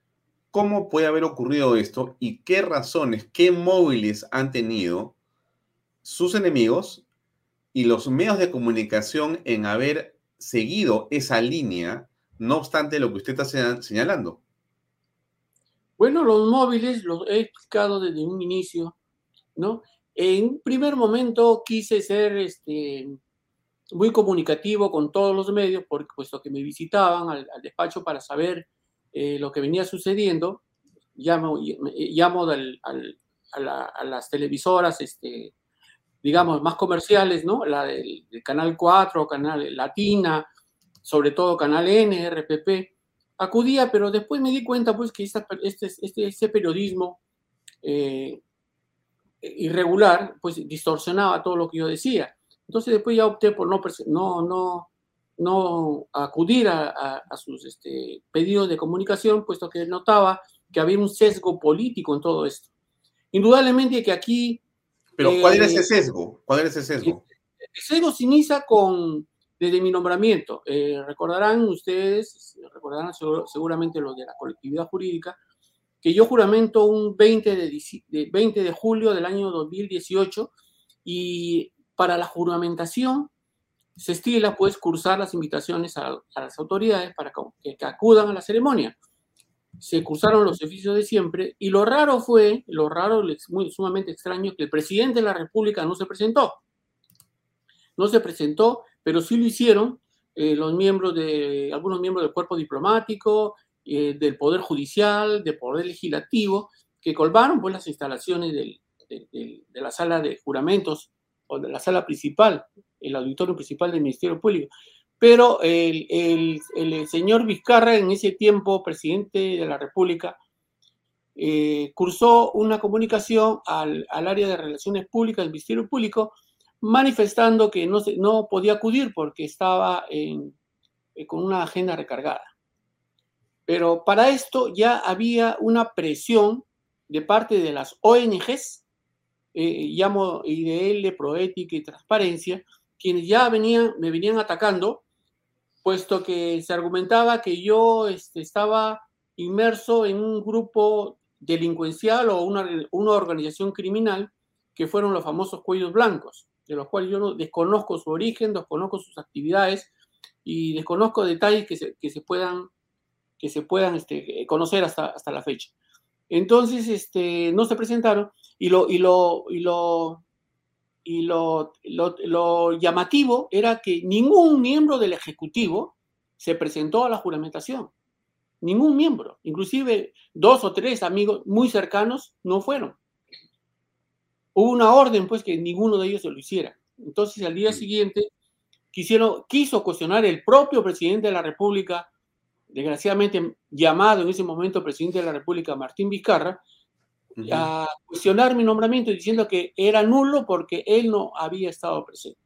¿cómo puede haber ocurrido esto y qué razones, qué móviles han tenido sus enemigos y los medios de comunicación en haber seguido esa línea, no obstante lo que usted está señalando? Bueno, los móviles los he explicado desde un inicio, ¿no? En un primer momento quise ser este, muy comunicativo con todos los medios, porque, puesto que me visitaban al, despacho para saber eh, lo que venía sucediendo, llamo, al, a, la, las televisoras, este, digamos, más comerciales, ¿no? La del, del, Canal 4, Canal Latina, sobre todo Canal N, RPP, acudía, pero después me di cuenta, pues, que esta, este, este, este periodismo eh, irregular, pues, distorsionaba todo lo que yo decía. Entonces después ya opté por no, no, no, no acudir a, a, a sus este, pedidos de comunicación, puesto que notaba que había un sesgo político en todo esto. Indudablemente que aquí... Pero ¿cuál eh, era ese sesgo? ¿Cuál era ese sesgo? El, el sesgo se inicia con, desde mi nombramiento. Eh, recordarán ustedes, recordarán seguramente los de la colectividad jurídica, que yo juramento un 20 de, de, 20 de julio del año 2018 y para la juramentación se estila pues cursar las invitaciones a, a las autoridades para que, que, acudan a la ceremonia. Se cursaron los oficios de siempre y lo raro fue, lo raro, muy sumamente extraño, que el presidente de la República no se presentó. No se presentó, pero sí lo hicieron eh, los miembros de, algunos miembros del cuerpo diplomático, eh, del Poder Judicial, del Poder Legislativo, que colmaron pues las instalaciones de, la sala de juramentos o de la sala principal, el auditorio principal del Ministerio Público. Pero el señor Vizcarra, en ese tiempo presidente de la República, eh, cursó una comunicación al, al, área de relaciones públicas del Ministerio Público manifestando que no, no podía acudir porque estaba en, eh, con una agenda recargada. Pero para esto ya había una presión de parte de las ONGs eh, llamo IDL, Proética y Transparencia, quienes ya venían, me venían atacando, puesto que se argumentaba que yo este, estaba inmerso en un grupo delincuencial o una, una organización criminal que fueron los famosos cuellos blancos, de los cuales yo no, desconozco su origen, desconozco sus actividades y desconozco detalles que se, que se puedan, que se puedan este, conocer hasta, hasta la fecha. Entonces, este, no se presentaron y lo, y lo, y lo, y lo, lo, lo, llamativo era que ningún miembro del Ejecutivo se presentó a la juramentación. Ningún miembro. Inclusive dos o tres amigos muy cercanos no fueron. Hubo una orden, pues, que ninguno de ellos se lo hiciera. Entonces, al día siguiente, quisieron, quiso cuestionar el propio presidente de la República, desgraciadamente llamado en ese momento presidente de la República, Martín Vizcarra, a cuestionar mi nombramiento diciendo que era nulo porque él no había estado presente.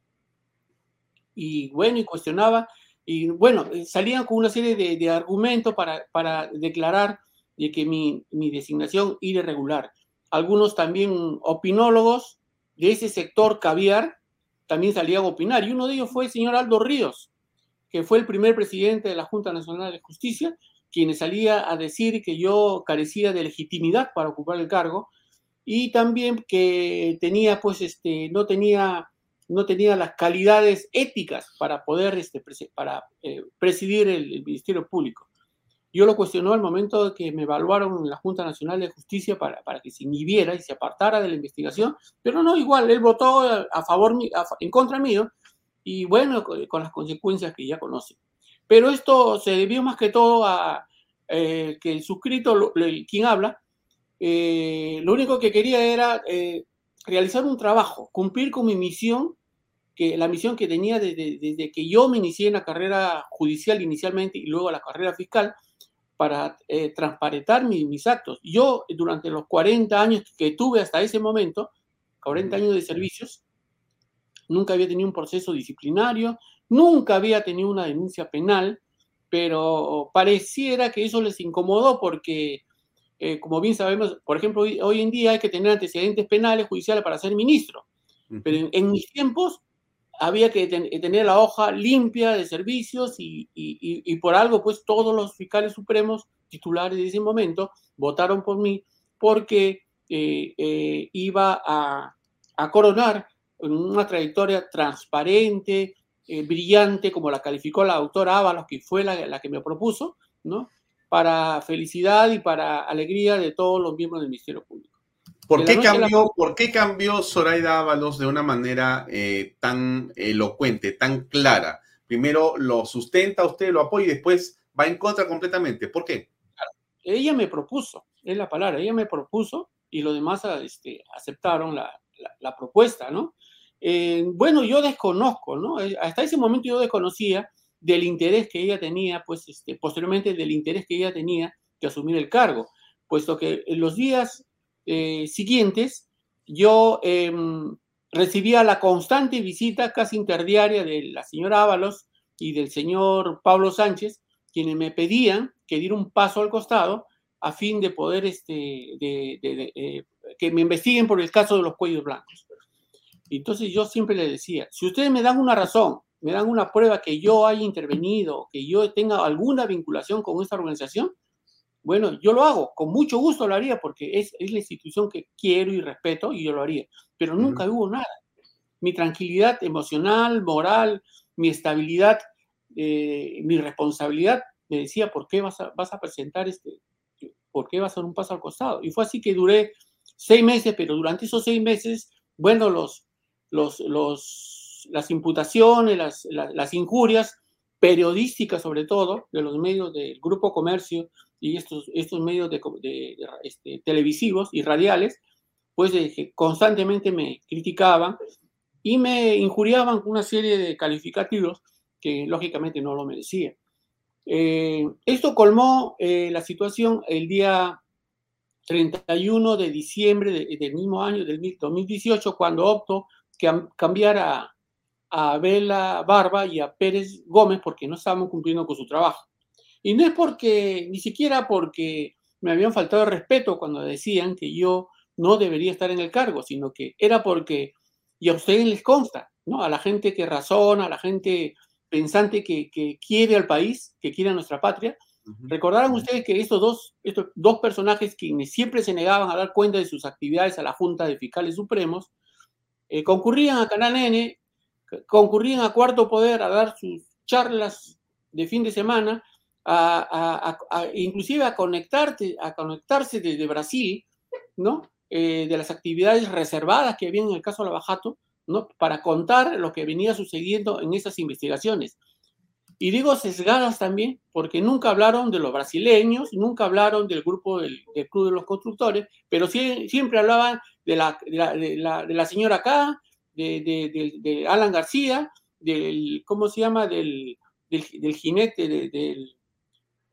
Y bueno, y cuestionaba, y bueno, salían con una serie de, de argumentos para, para, declarar de que mi, mi designación era irregular. Algunos también opinólogos de ese sector caviar también salían a opinar, y uno de ellos fue el señor Aldo Ríos, que fue el primer presidente de la Junta Nacional de Justicia, quien salía a decir que yo carecía de legitimidad para ocupar el cargo y también que tenía, pues, este, no tenía, no tenía las calidades éticas para poder, este, para eh, presidir el, el, Ministerio Público. Yo lo cuestionó al momento de que me evaluaron en la Junta Nacional de Justicia para, para que se inhibiera y se apartara de la investigación, pero no, igual, él votó a favor, a, en contra mío, y bueno, con, las consecuencias que ya conocen. Pero esto se debió más que todo a eh, que el suscrito, lo, el, quien habla, eh, lo único que quería era eh, realizar un trabajo, cumplir con mi misión, que la misión que tenía desde, desde, que yo me inicié en la carrera judicial inicialmente y luego la carrera fiscal, para eh, transparentar mi, mis actos. Yo, durante los 40 años que tuve hasta ese momento, 40 años de servicios, nunca había tenido un proceso disciplinario, nunca había tenido una denuncia penal, pero pareciera que eso les incomodó porque, eh, como bien sabemos, por ejemplo, hoy, hoy, en día hay que tener antecedentes penales, judiciales para ser ministro, pero en, en, mis tiempos había que ten, tener la hoja limpia de servicios y, y, y, por algo, pues todos los fiscales supremos titulares de ese momento votaron por mí porque eh, eh, iba a, coronar una trayectoria transparente, eh, brillante, como la calificó la doctora Ábalos, que fue la, la, que me propuso, ¿no? Para felicidad y para alegría de todos los miembros del Ministerio Público. ¿Por qué, cambió, ¿Por qué cambió Zoraida Ábalos de una manera eh, tan elocuente, tan clara? Primero lo sustenta usted, lo apoya y después va en contra completamente. ¿Por qué? Ella me propuso, es la palabra, ella me propuso y los demás este, aceptaron la, la, propuesta, ¿no? Eh, bueno, yo desconozco, ¿no? Eh, hasta ese momento yo desconocía del interés que ella tenía, pues este, posteriormente del interés que ella tenía de asumir el cargo, puesto que en los días eh, siguientes yo em, recibía la constante visita casi interdiaria de la señora Ábalos y del señor Pablo Sánchez, quienes me pedían que diera un paso al costado a fin de poder este, de, eh, que me investiguen por el caso de los cuellos blancos. Entonces yo siempre le decía, si ustedes me dan una razón, me dan una prueba que yo haya intervenido, que yo tenga alguna vinculación con esta organización, bueno, yo lo hago, con mucho gusto lo haría porque es, es la institución que quiero y respeto y yo lo haría, pero nunca hubo nada. Mi tranquilidad emocional, moral, mi estabilidad, eh, mi responsabilidad me decía, ¿por qué vas a, vas a presentar este, por qué vas a dar un paso al costado? Y fue así que duré seis meses, pero durante esos seis meses, bueno, los, los, los, las imputaciones, las, las, injurias periodísticas sobre todo, de los medios del Grupo Comercio y estos, estos medios de, este, televisivos y radiales, pues constantemente me criticaban y me injuriaban con una serie de calificativos que lógicamente no lo merecía. Eh, esto colmó eh, la situación el día 31 de diciembre del mismo año, del 2018, cuando opto que cambiar a, a Bela Barba y a Pérez Gómez porque no estaban cumpliendo con su trabajo. Y no es porque, ni siquiera porque me habían faltado el respeto cuando decían que yo no debería estar en el cargo, sino que era porque, y a ustedes les consta, ¿no? A la gente que razona, a la gente pensante que, que quiere al país, que quiere a nuestra patria, Recordarán ustedes que estos dos, estos dos personajes quienes siempre se negaban a dar cuenta de sus actividades a la Junta de Fiscales Supremos, eh, concurrían a Canal N, concurrían a Cuarto Poder a dar sus charlas de fin de semana, a, inclusive a, conectarte, a conectarse desde Brasil, ¿no? Eh, de las actividades reservadas que había en el caso Lavajato, ¿no? Para contar lo que venía sucediendo en esas investigaciones. Y digo sesgadas también, porque nunca hablaron de los brasileños, nunca hablaron del grupo del, Club de los Constructores, pero siempre hablaban de la, de la, señora K, de, Alan García, del, ¿cómo se llama? Del, del, jinete, del,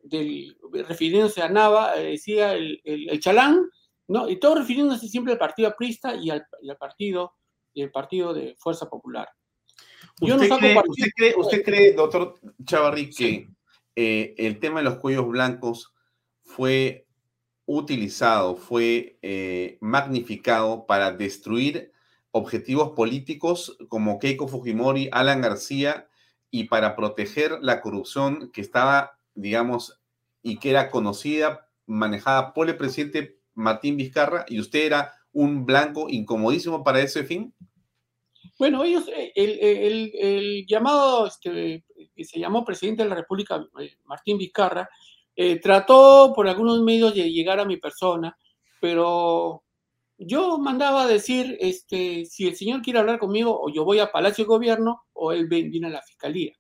del, refiriéndose a Nava, eh, decía el, el, Chalán, ¿no? Y todo refiriéndose siempre al partido aprista y al, y al partido, y el partido de Fuerza Popular. ¿Usted, cree, doctor Chavarri, que eh, el tema de los cuellos blancos fue utilizado, fue eh, magnificado para destruir objetivos políticos como Keiko Fujimori, Alan García, y para proteger la corrupción que estaba, digamos, y que era conocida, manejada por el presidente Martín Vizcarra, y usted era un blanco incomodísimo para ese fin? Bueno, ellos, eh, el, llamado, este, que se llamó presidente de la República, eh, Martín Vizcarra, eh, trató por algunos medios de llegar a mi persona, pero yo mandaba a decir, este, si el señor quiere hablar conmigo, o yo voy a Palacio de Gobierno, o él viene a la Fiscalía.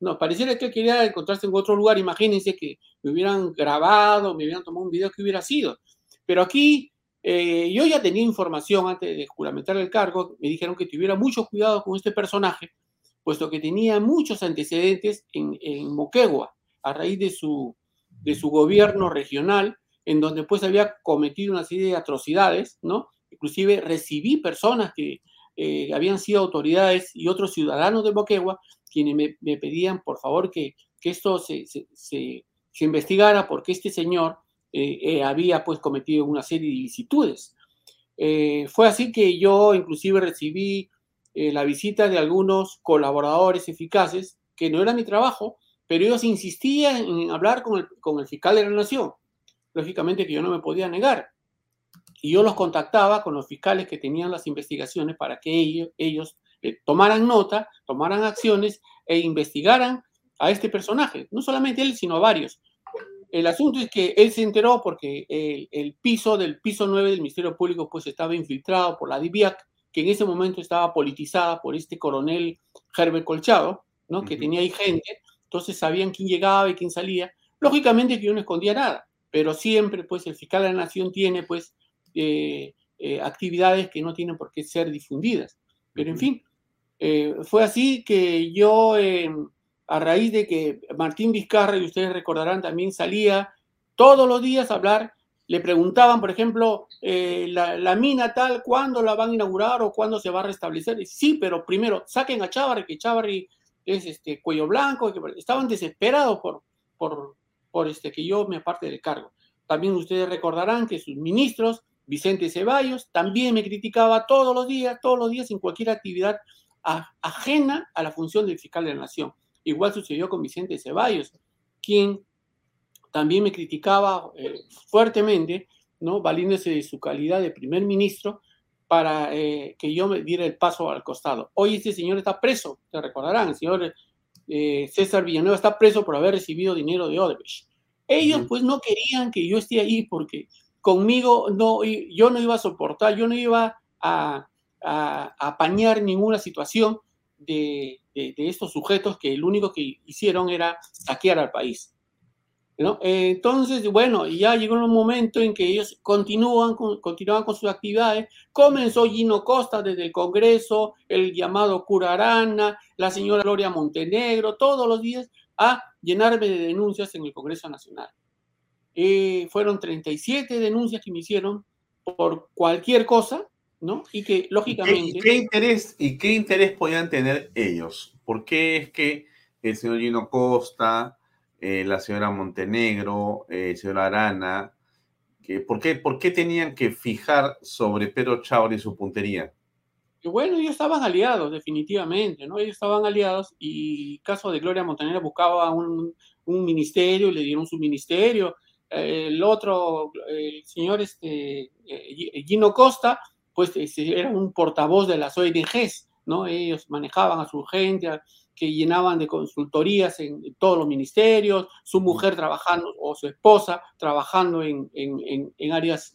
No, pareciera que él quería encontrarse en otro lugar. Imagínense que me hubieran grabado, me hubieran tomado un video que hubiera sido. Pero aquí eh, yo ya tenía información antes de juramentar el cargo, me dijeron que tuviera mucho cuidado con este personaje, puesto que tenía muchos antecedentes en, Moquegua, a raíz de su gobierno regional, en donde pues había cometido una serie de atrocidades, ¿no? Inclusive recibí personas que eh, habían sido autoridades y otros ciudadanos de Moquegua, quienes me, pedían, por favor, que, que esto se, se, se, se investigara, porque este señor eh, eh, había pues cometido una serie de ilicitudes. Eh, fue así que yo inclusive recibí la visita de algunos colaboradores eficaces, que no era mi trabajo, pero ellos insistían en hablar con el, con el fiscal de la nación. Lógicamente que yo no me podía negar. Y yo los contactaba con los fiscales que tenían las investigaciones para que ellos, ellos tomaran nota, tomaran acciones e investigaran a este personaje. No solamente él, sino a varios. el asunto es que él se enteró porque el, el, piso del piso 9 del Ministerio Público pues estaba infiltrado por la DIVIAC, que en ese momento estaba politizada por este coronel Herbert Colchado, ¿no? que tenía ahí gente, entonces sabían quién llegaba y quién salía. Lógicamente que yo no escondía nada, pero siempre pues el fiscal de la nación tiene pues eh, eh, actividades que no tienen por qué ser difundidas. Pero en fin, eh, fue así que yo, a raíz de que Martín Vizcarra, y ustedes recordarán, también salía todos los días a hablar, le preguntaban, por ejemplo, la, la, mina tal, ¿cuándo la van a inaugurar o cuándo se va a restablecer? Y, sí, pero primero saquen a Chávarri, que Chávarri es este cuello blanco, que estaban desesperados por, por, por este, que yo me aparte del cargo. También ustedes recordarán que sus ministros, Vicente Ceballos, también me criticaba todos los días, todos los días en cualquier actividad ajena a la función del fiscal de la nación. Igual sucedió con Vicente Ceballos, quien también me criticaba eh, fuertemente, ¿no? valiéndose de su calidad de primer ministro para eh, que yo me diera el paso al costado. Hoy este señor está preso, te recordarán, el eh, César Villanueva está preso por haber recibido dinero de Odebrecht. Ellos pues no querían que yo esté ahí porque conmigo no, yo no iba a soportar, yo no iba a, apañar ninguna situación de, estos sujetos que lo único que hicieron era saquear al país. Entonces, bueno, ya llegó un momento en que ellos continúan con, continuaban con sus actividades. Comenzó Gino Costa desde el Congreso, el llamado Cura Arana, la señora Gloria Montenegro, todos los días a llenarme de denuncias en el Congreso Nacional. Eh, fueron 37 denuncias que me hicieron por cualquier cosa, ¿no? Y que lógicamente... ¿Y qué, interés, ¿Y qué interés podían tener ellos? ¿Por qué es que el señor Gino Costa, eh, la señora Montenegro, eh, señora Arana, que, ¿por, qué, ¿por qué tenían que fijar sobre Pedro Chávez y su puntería? Bueno, ellos estaban aliados, definitivamente, ¿no? Ellos estaban aliados y caso de Gloria Montenegro buscaba un, un ministerio, le dieron su ministerio. el otro, el señor este, eh, Gino Costa, pues este, era un portavoz de las ONGs, ¿no? Ellos manejaban a su gente, que llenaban de consultorías en, todos los ministerios, su mujer trabajando o su esposa trabajando en, en, en áreas,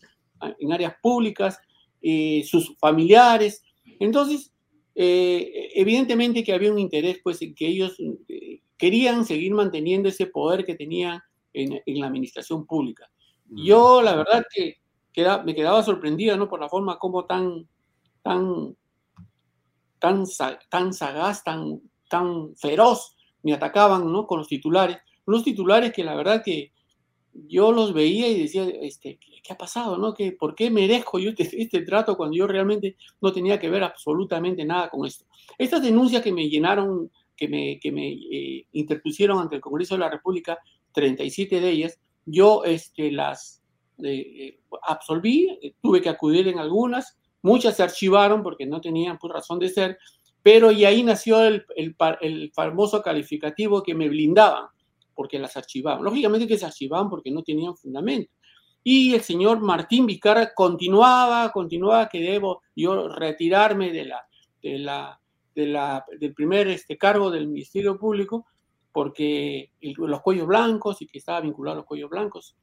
en áreas públicas, eh, sus familiares. Entonces, eh, evidentemente que había un interés pues en que ellos eh, querían seguir manteniendo ese poder que tenían en, en la administración pública. Yo la verdad que queda, me quedaba sorprendida ¿no? por la forma como tan, tan, tan, tan sagaz, tan, tan feroz me atacaban ¿no? con los titulares. Unos titulares que la verdad que yo los veía y decía, este, ¿qué, ha pasado? No? ¿Qué, ¿Por qué merezco yo este, este, trato cuando yo realmente no tenía que ver absolutamente nada con esto? Estas denuncias que me llenaron, que me, que me eh, interpusieron ante el Congreso de la República, 37 de ellas, yo este, las eh, eh, absolví, tuve que acudir en algunas, muchas se archivaron porque no tenían pues, razón de ser, pero y ahí nació el, el, el famoso calificativo que me blindaban porque las archivaban. Lógicamente que se archivaban porque no tenían fundamento. Y el señor Martín Vizcarra continuaba, continuaba que debo yo retirarme de la, de la, de la, del primer este, cargo del Ministerio Público porque los cuellos blancos y que estaba vinculado a los cuellos blancos.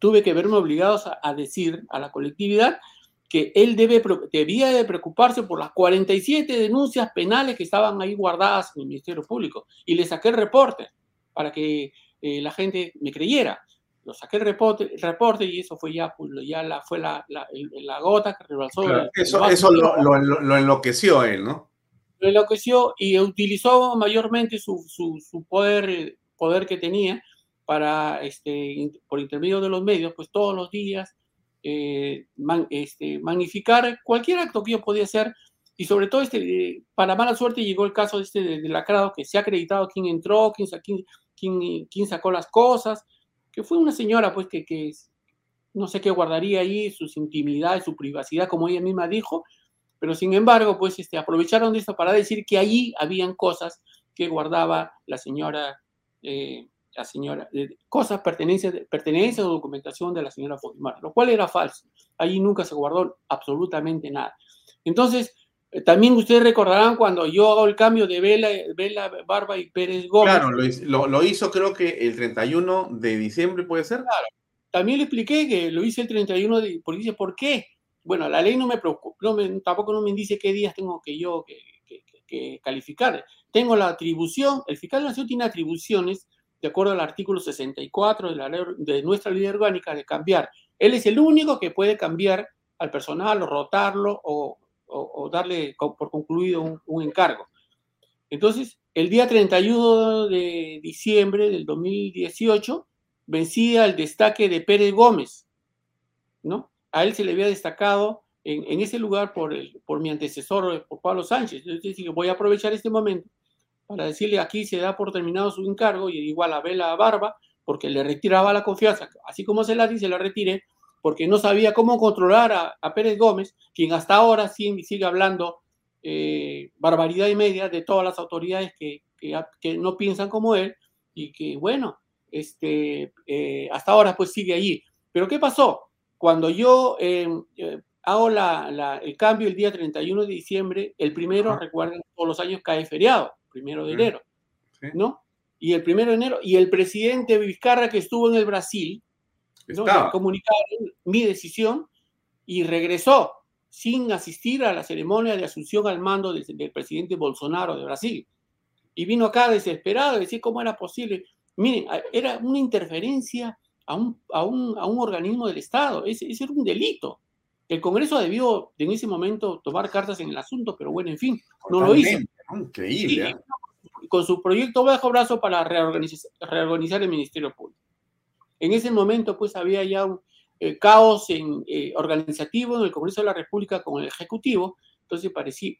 Tuve que verme obligados a, a decir a la colectividad que él debe, debía de preocuparse por las 47 denuncias penales que estaban ahí guardadas en el Ministerio Público. Y le saqué el reporte para que eh, la gente me creyera. Lo saqué el reporte, reporte y eso fue ya, pues, ya la, fue la, la, la gota que rebalsó. eso, eso lo, lo, lo, enloqueció él, ¿no? Lo enloqueció y utilizó mayormente su, su, su poder, poder que tenía para, este, por intermedio de los medios, pues todos los días eh, este, magnificar cualquier acto que yo podía hacer. Y sobre todo este, para mala suerte llegó el caso este de, de lacrado que se ha acreditado quién entró, quién, quién, quién, quién, sacó las cosas, que fue una señora pues que, que no sé qué guardaría ahí, sus intimidades, su privacidad, como ella misma dijo, pero sin embargo pues este, aprovecharon de esto para decir que allí habían cosas que guardaba la señora eh, la señora, cosas, pertenencias, pertenencias o documentación de la señora Fujimori, lo cual era falso. Allí nunca se guardó absolutamente nada. Entonces, Eh, También ustedes recordarán cuando yo hago el cambio de Vela, Vela Barba y Pérez Gómez. Claro, lo, lo- lo hizo creo que el 31 de diciembre, ¿puede ser? También le expliqué que lo hice el 31 de, porque dice, ¿por qué? Bueno, la ley no me preocupa, no me- tampoco no me dice qué días tengo que yo que, que- que- que calificar. Tengo la atribución, el fiscal de la nación tiene atribuciones de acuerdo al artículo 64 de, la de nuestra ley orgánica de cambiar. Él es el único que puede cambiar al personal o rotarlo o, o- o darle por concluido un, un encargo. Entonces, el día 31 de diciembre del 2018 vencía el destaque de Pérez Gómez, ¿no? A él se le había destacado en, en ese lugar por, el, por mi antecesor, eh, por Pablo Sánchez. Entonces voy a aprovechar este momento para decirle aquí se da por terminado su encargo y igual a Vela Barba, porque le retiraba la confianza, así como se la dice, la retiré, porque no sabía cómo controlar a, a Pérez Gómez, quien hasta ahora sigue, sigue hablando eh, barbaridad y media de todas las autoridades que, que, que no piensan como él y que, bueno, este, eh, hasta ahora pues sigue allí. Pero ¿qué pasó? Cuando yo eh, eh, hago la, la, el cambio el día 31 de diciembre, el primero, Ajá. recuerden, todos los años cae feriado, primero de enero. ¿no? Y el primero de enero, y el presidente Vizcarra que estuvo en el Brasil, ¿no? Comunicaron mi decisión y regresó sin asistir a la ceremonia de asunción al mando del, del presidente Bolsonaro de Brasil. Y vino acá desesperado a decir cómo era posible. Miren, era una interferencia a un, a un, a un organismo del Estado. Ese, ese era un delito. El Congreso debió en ese momento tomar cartas en el asunto, pero bueno, en fin, no lo hizo. Increíble. ¿eh? con su proyecto bajo brazo para reorganizar, reorganizar el Ministerio Público. En ese momento, pues, había ya un eh, caos en, eh, organizativo en el Congreso de la República con el Ejecutivo, entonces parecía,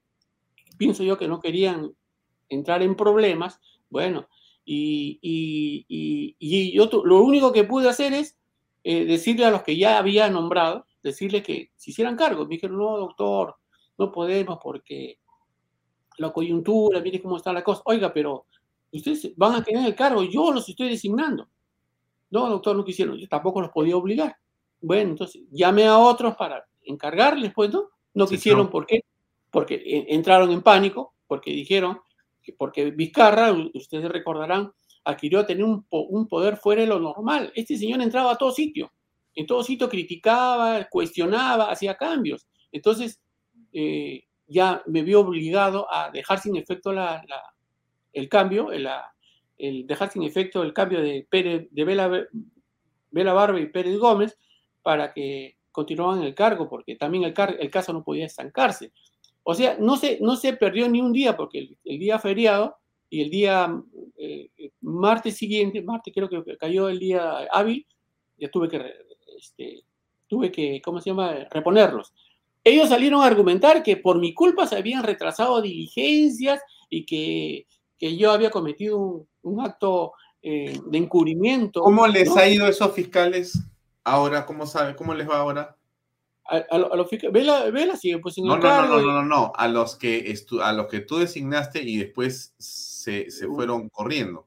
pienso yo que no querían entrar en problemas, bueno, y, y, y- y yo lo único que pude hacer es eh, decirle a los que ya había nombrado, decirle que se hicieran cargo. Me dijeron, no, doctor, no podemos porque la coyuntura, mire cómo está la cosa. Oiga, pero ustedes van a tener el cargo, yo los estoy designando. No, doctor, no quisieron, yo tampoco los podía obligar. Bueno, entonces llamé a otros para encargarles, pues, ¿no? No Sí, quisieron, no. ¿por qué? Porque eh, entraron en pánico, porque dijeron, que porque Vizcarra, ustedes recordarán, adquirió a tener un, un poder fuera de lo normal. Este señor entraba a todo sitio, en todo sitio criticaba, cuestionaba, hacía cambios. Entonces, eh, ya me vio obligado a dejar sin efecto la, el cambio, el, dejar sin efecto el cambio de, Pérez, de Vela, Vela Barba y Pérez Gómez para que continuaran el cargo, porque también el, car- el caso no podía estancarse. O sea, no se, no se perdió ni un día, porque el, día feriado y el día eh, martes siguiente, martes creo que cayó el día hábil, ya tuve que, este, tuve que, ¿cómo se llama?, reponerlos. Ellos salieron a argumentar que por mi culpa se habían retrasado diligencias y que, que yo había cometido un, un acto eh, de encubrimiento. ¿Cómo les ¿no? ha ido a esos fiscales ahora? ¿Cómo sabe? ¿Cómo les va ahora? A, a, a los fiscales- Vela, Vela sigue pues en No, el no, no, no, no, no, no. A los que estu- a los que tú designaste y después se, se fueron corriendo.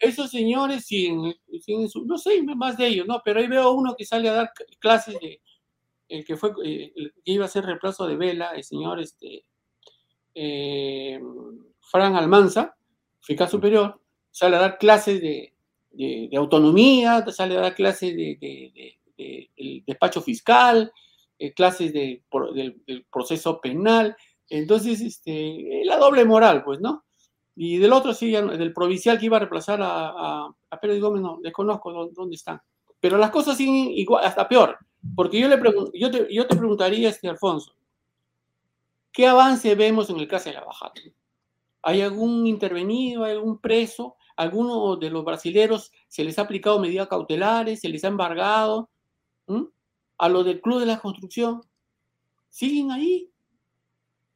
Esos señores siguen, siguen su- no sé más de ellos, ¿no? Pero ahí veo uno que sale a dar clases de, el que fue, eh, el que iba a ser reemplazo de Vela, el señor este, eh, Fran Almanza, fiscal superior, sale a dar clases de, autonomía, sale a dar clases de, del despacho fiscal, eh, clases de, pro- del, del proceso penal. Entonces, este, la doble moral, pues, ¿no? Y del otro, sí, del provincial que iba a reemplazar a, a, a Pérez Gómez, no, desconozco dónde, dónde están. Pero las cosas siguen igual, hasta peor. Porque yo, le yo, te, yo te preguntaría, este Alfonso, ¿qué avance vemos en el caso de la bajada? ¿Hay algún intervenido, algún preso? ¿Alguno de los brasileros se les ha aplicado medidas cautelares, se les ha embargado? ¿Mm? A los del Club de la Construcción, siguen ahí,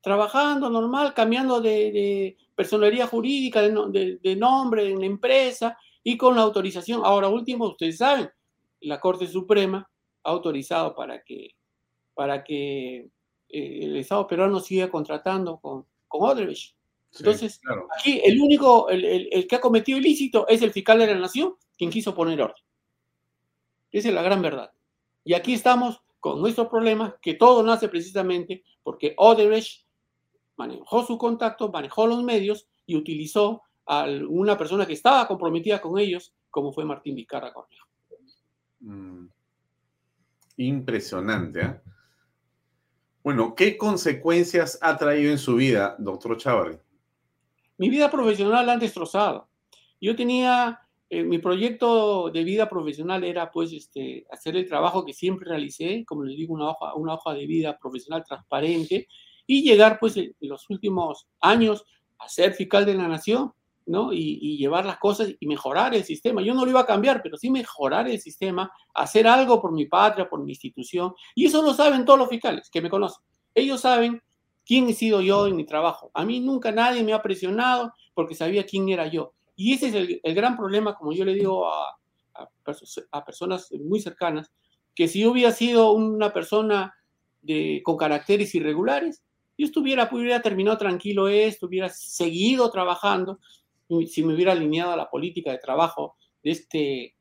trabajando normal, cambiando de, de personería jurídica, de, de- de nombre en la empresa y con la autorización. Ahora último, ustedes saben, la Corte Suprema ha autorizado para que, para que eh, el Estado peruano siga contratando con, con Odebrecht. Sí, Entonces, claro. aquí el único, el, el- el que ha cometido ilícito es el fiscal de la nación, quien quiso poner orden. Esa es la gran verdad. Y aquí estamos con nuestros problemas, que todo nace precisamente porque Odebrecht manejó su contacto, manejó los medios y utilizó a una persona que estaba comprometida con ellos, como fue Martín Vizcarra Cornejo. Mm. Impresionante. ¿eh? Bueno, ¿qué consecuencias ha traído en su vida, doctor Chávarri? Mi vida profesional la han destrozado. Yo tenía, eh, mi proyecto de vida profesional era pues este, hacer el trabajo que siempre realicé, como les digo, una hoja, una hoja de vida profesional transparente y llegar pues en los últimos años a ser fiscal de la nación, ¿no? Y, llevar las cosas y mejorar el sistema. Yo no lo iba a cambiar, pero sí mejorar el sistema, hacer algo por mi patria, por mi institución. Y eso lo saben todos los fiscales que me conocen. Ellos saben quién he sido yo en mi trabajo. A mí nunca nadie me ha presionado porque sabía quién era yo. Y ese es el, gran problema, como yo le digo a, a, personas muy cercanas, que si yo hubiera sido una persona de, con caracteres irregulares, yo estuviera, hubiera terminado tranquilo esto, hubiera seguido trabajando, si me hubiera alineado a la política de trabajo de este,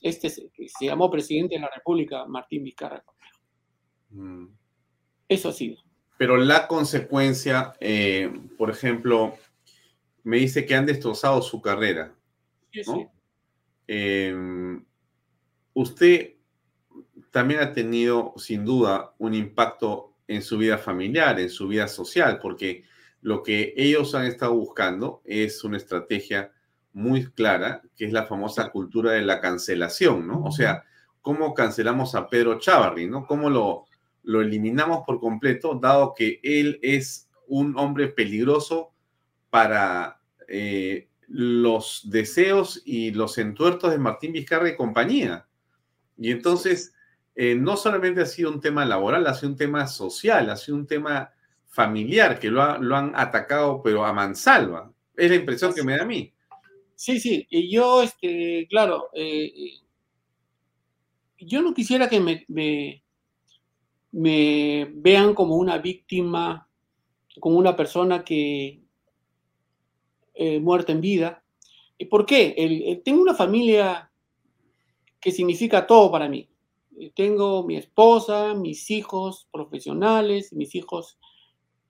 este que se llamó presidente de la República, Martín Vizcarra. Mm. Eso ha sido. Pero la consecuencia, eh, por ejemplo, me dice que han destrozado su carrera. Sí, em, usted también ha tenido, sin duda, un impacto en su vida familiar, en su vida social, porque lo que ellos han estado buscando es una estrategia muy clara, que es la famosa cultura de la cancelación, ¿no? O sea, ¿cómo cancelamos a Pedro Chávarri, ¿no? ¿Cómo lo, lo eliminamos por completo, dado que él es un hombre peligroso para eh, los deseos y los entuertos de Martín Vizcarra y compañía? Y entonces eh, no solamente ha sido un tema laboral, ha sido un tema social, ha sido un tema familiar, que lo, han atacado, pero a mansalva. Es la impresión que me da a mí. Sí, sí, y yo, este, claro, eh, yo no quisiera que me, me, vean como una víctima, como una persona que eh, muerta en vida. ¿Y por qué? tengo una familia que significa todo para mí. Eh, tengo mi esposa, mis hijos profesionales, mis hijos,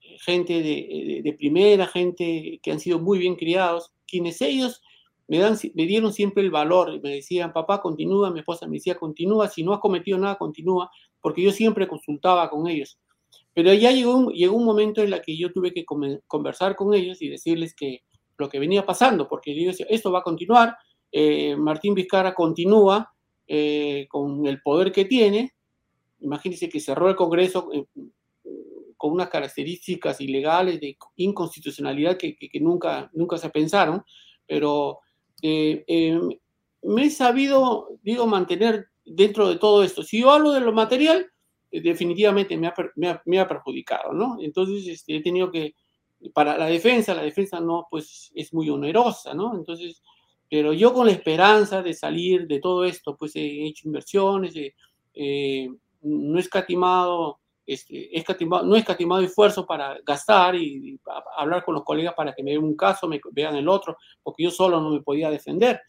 eh, gente de, primera, gente que han sido muy bien criados, quienes ellos me, dieron siempre el valor, me decían, papá, continúa, mi esposa me decía, continúa, si no has cometido nada, continúa, porque yo siempre consultaba con ellos. Pero ya llegó un, llegó un momento en el que yo tuve que conversar con ellos y decirles que lo que venía pasando, porque yo decía, esto va a continuar, eh, Martín Vizcarra continúa, eh, con el poder que tiene, imagínense que cerró el Congreso eh, con unas características ilegales de inconstitucionalidad que, nunca, nunca se pensaron, pero eh, me he sabido, digo, mantener dentro de todo esto. Si yo hablo de lo material, definitivamente me ha, me ha, perjudicado, ¿no? Entonces este, he tenido que, para la defensa, la defensa no, pues es muy onerosa, ¿no? Entonces pero yo con la esperanza de salir de todo esto, pues he hecho inversiones, eh, no he escatimado, este, escatimado, no he escatimado esfuerzo para gastar y, hablar con los colegas para que me vean un caso, me vean el otro, porque yo solo no me podía defender.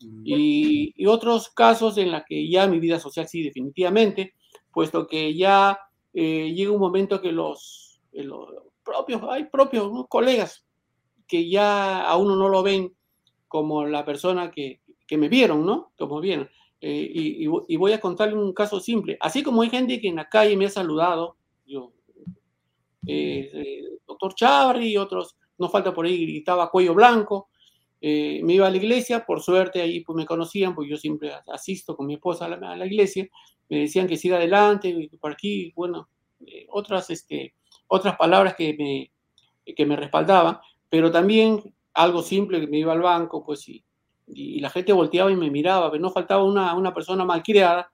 Mm. Y, otros casos en los que ya mi vida social sí, definitivamente, puesto que ya eh, llega un momento que los, los propios, hay propios colegas que ya a uno no lo ven como la persona que, que me vieron, ¿no? Como vieron. Eh, y, y, voy a contarle un caso simple. Así como hay gente que en la calle me ha saludado, yo, eh, eh, doctor Chavarri y otros, no falta por ahí, gritaba cuello blanco. me iba a la iglesia, por suerte ahí pues me conocían, pues yo siempre asisto con mi esposa a la, a la iglesia, me decían que siga adelante, por aquí, bueno, otras, este, otras palabras que me, que me respaldaban, pero también algo simple que me iba al banco, pues y, y la gente volteaba y me miraba, pero no faltaba una, una persona malcriada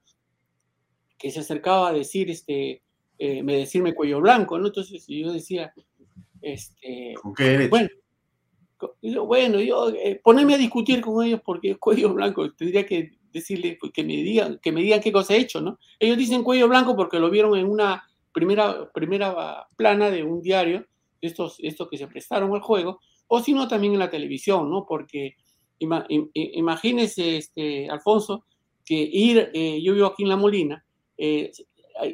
que se acercaba a decir, este, eh, me decirme cuello blanco, ¿no? Entonces yo decía, este, bueno, bueno, yo eh, ponerme a discutir con ellos porque es cuello blanco, tendría que decirle pues, que me digan, que me digan qué cosa he hecho, ¿no? Ellos dicen cuello blanco porque lo vieron en una primera, primera plana de un diario, estos, estos que se prestaron al juego, o si no también en la televisión, ¿no? Porque imagínese, este, Alfonso, que ir, eh, yo vivo aquí en La Molina, eh,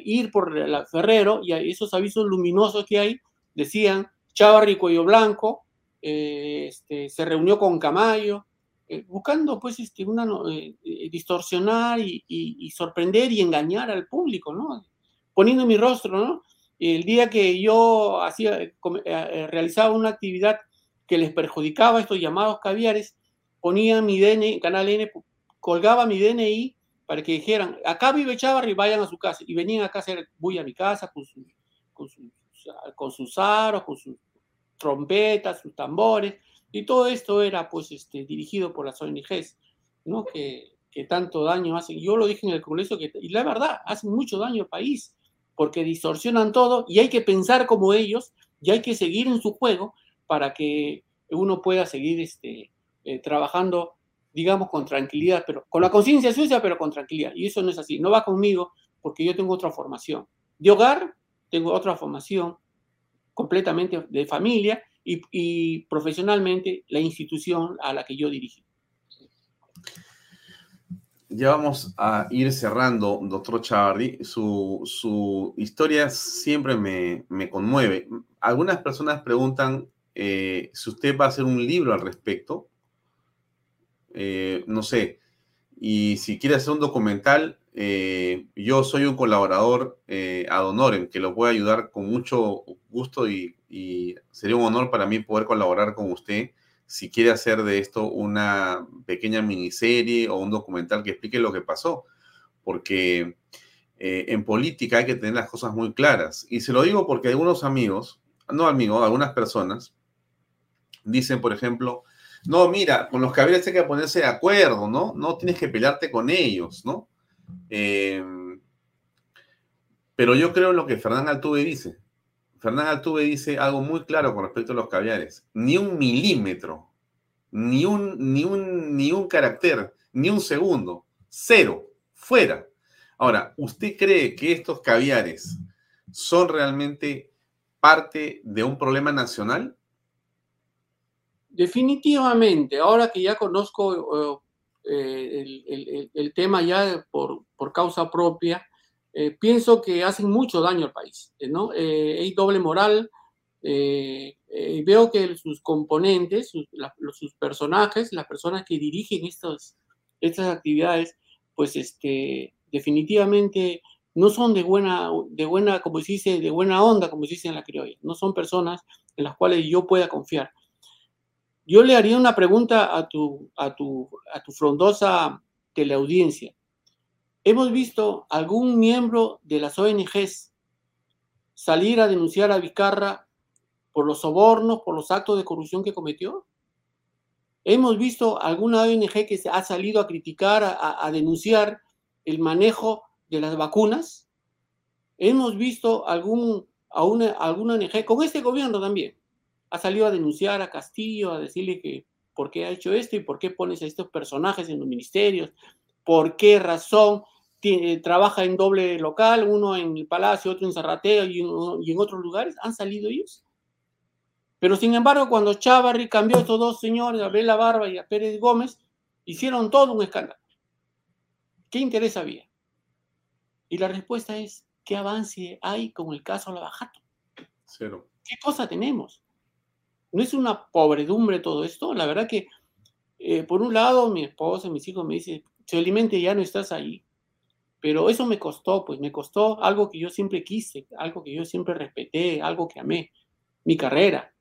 ir por la Ferrero y esos avisos luminosos que hay, decían, Chávarri Cuello Blanco, eh, este, se reunió con Camayo, eh, buscando pues este, una, eh, distorsionar y, y, sorprender y engañar al público, ¿no? Poniendo mi rostro, ¿no? El día que yo hacía, realizaba una actividad que les perjudicaba estos llamados caviares, ponía mi DNI, Canal N, colgaba mi DNI para que dijeran, acá vive Chávarri, vayan a su casa. Y venían acá a hacer bulla a mi casa con, con, con sus aros, con sus trompetas, sus tambores, y todo esto era pues este, dirigido por las ONGs, ¿no? Que, que tanto daño hacen. Yo lo dije en el Congreso, y la verdad, hacen mucho daño al país, porque distorsionan todo y hay que pensar como ellos y hay que seguir en su juego para que uno pueda seguir este, eh, trabajando, digamos, con tranquilidad, pero con la conciencia sucia, pero con tranquilidad. Y eso no es así, no va conmigo porque yo tengo otra formación. De hogar, tengo otra formación completamente de familia y, profesionalmente la institución a la que yo dirigí. Ya vamos a ir cerrando, doctor Chavardi. Su, su historia siempre me, me, conmueve. Algunas personas preguntan eh, si usted va a hacer un libro al respecto. Eh, no sé. Y si quiere hacer un documental, eh, yo soy un colaborador ad honorem que lo puede ayudar con mucho gusto y, sería un honor para mí poder colaborar con usted si quiere hacer de esto una pequeña miniserie o un documental que explique lo que pasó. Porque en política hay que tener las cosas muy claras. Y se lo digo porque algunos amigos, no amigos, algunas personas, dicen, por ejemplo, no, mira, con los caballeros hay que ponerse de acuerdo, ¿no? No tienes que pelearte con ellos, ¿no? Em, pero yo creo en lo que Fernán Altuve dice. Fernán Altuve dice algo muy claro con respecto a los caviares. Ni un milímetro, ni un, ni un, ni un carácter, ni un segundo. Cero. Fuera. Ahora, ¿usted cree que estos caviares son realmente parte de un problema nacional? Definitivamente. Ahora que ya conozco eh, el, tema ya por, por causa propia, eh, pienso que hacen mucho daño al país, ¿no? Eh, hay doble moral. veo que sus componentes, sus, personajes, las personas que dirigen estos, estas actividades, pues este, definitivamente no son de buena, de buena, como dice, de buena onda, como se dice en la criolla. No son personas en las cuales yo pueda confiar. Yo le haría una pregunta a tu, a tu, a tu frondosa teleaudiencia. ¿Hemos visto algún miembro de las ONGs salir a denunciar a Vizcarra por los sobornos, por los actos de corrupción que cometió? ¿Hemos visto alguna ONG que ha salido a criticar, a, denunciar el manejo de las vacunas? ¿Hemos visto algún, a una, alguna ONG, con este gobierno también, ha salido a denunciar a Castillo, a decirle que por qué ha hecho esto y por qué pones a estos personajes en los ministerios, por qué razón tiene, trabaja en doble local, uno en el Palacio, otro en Zarratea y, y, en otros lugares, han salido ellos. Pero sin embargo, cuando Chávarri cambió a estos dos señores, a Bela Barba y a Pérez Gómez, hicieron todo un escándalo. ¿Qué interés había? Y la respuesta es, ¿qué avance hay con el caso Lavajato? Cero. ¿Qué cosa tenemos? No es una pobredumbre todo esto. La verdad que, eh, por un lado, mi esposa, mis hijos me dicen, alimente ya no estás ahí. Pero eso me costó, pues me costó algo que yo siempre quise, algo que yo siempre respeté, algo que amé, mi carrera.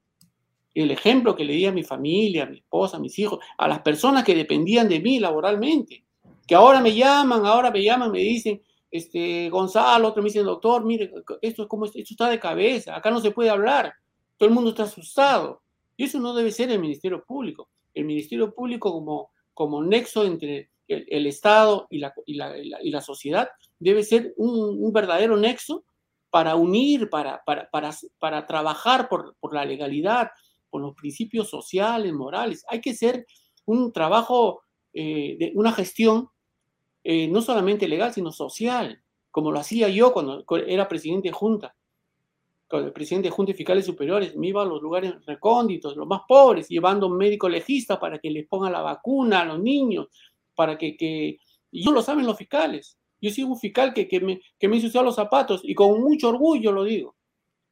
El ejemplo que le di a mi familia, a mi esposa, a mis hijos, a las personas que dependían de mí laboralmente, que ahora me llaman, ahora me llaman, me dicen, este, Gonzalo, otro me dice, doctor, mire, esto, es como, esto está de cabeza, acá no se puede hablar, todo el mundo está asustado. Y eso no debe ser el Ministerio Público. El Ministerio Público como, como nexo entre el, Estado y la, y, la, y la, sociedad debe ser un, verdadero nexo para unir, para, para, para, para trabajar por, por, la legalidad, por los principios sociales, morales. Hay que ser un trabajo, eh, de una gestión eh, no solamente legal, sino social, como lo hacía yo cuando era presidente de Junta el presidente de Junta Fiscales Superiores, me iba a los lugares recónditos, los más pobres, llevando un médico legista para que les ponga la vacuna a los niños, para que, que... Y no lo saben los fiscales. Yo soy un fiscal que, que, me, que me ensució los zapatos y con mucho orgullo lo digo.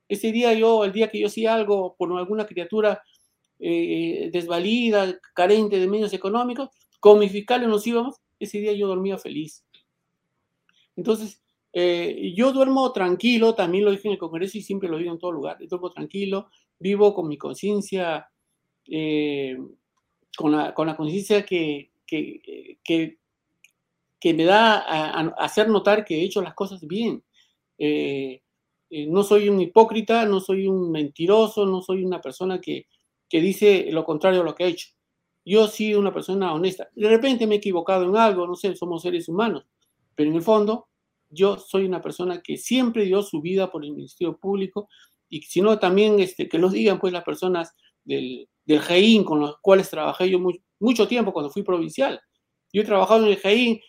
Ese día yo, el día que yo hacía algo por alguna criatura eh, desvalida, carente de medios económicos, con mis fiscales nos íbamos, ese día yo dormía feliz. Entonces, eh, yo duermo tranquilo, también lo dije en el Congreso y siempre lo digo en todo lugar, duermo tranquilo, vivo con mi conciencia, eh, con la, con la conciencia que, que, que, que, me da a, a, hacer notar que he hecho las cosas bien. Eh, eh, no soy un hipócrita, no soy un mentiroso, no soy una persona que, que dice lo contrario a lo que ha hecho. Yo sí una persona honesta. De repente me he equivocado en algo, no sé, somos seres humanos, pero en el fondo yo soy una persona que siempre dio su vida por el Ministerio Público y si no también este, que lo digan pues las personas del, del GEIN con los cuales trabajé yo muy, mucho tiempo cuando fui provincial. Yo he trabajado en el GEIN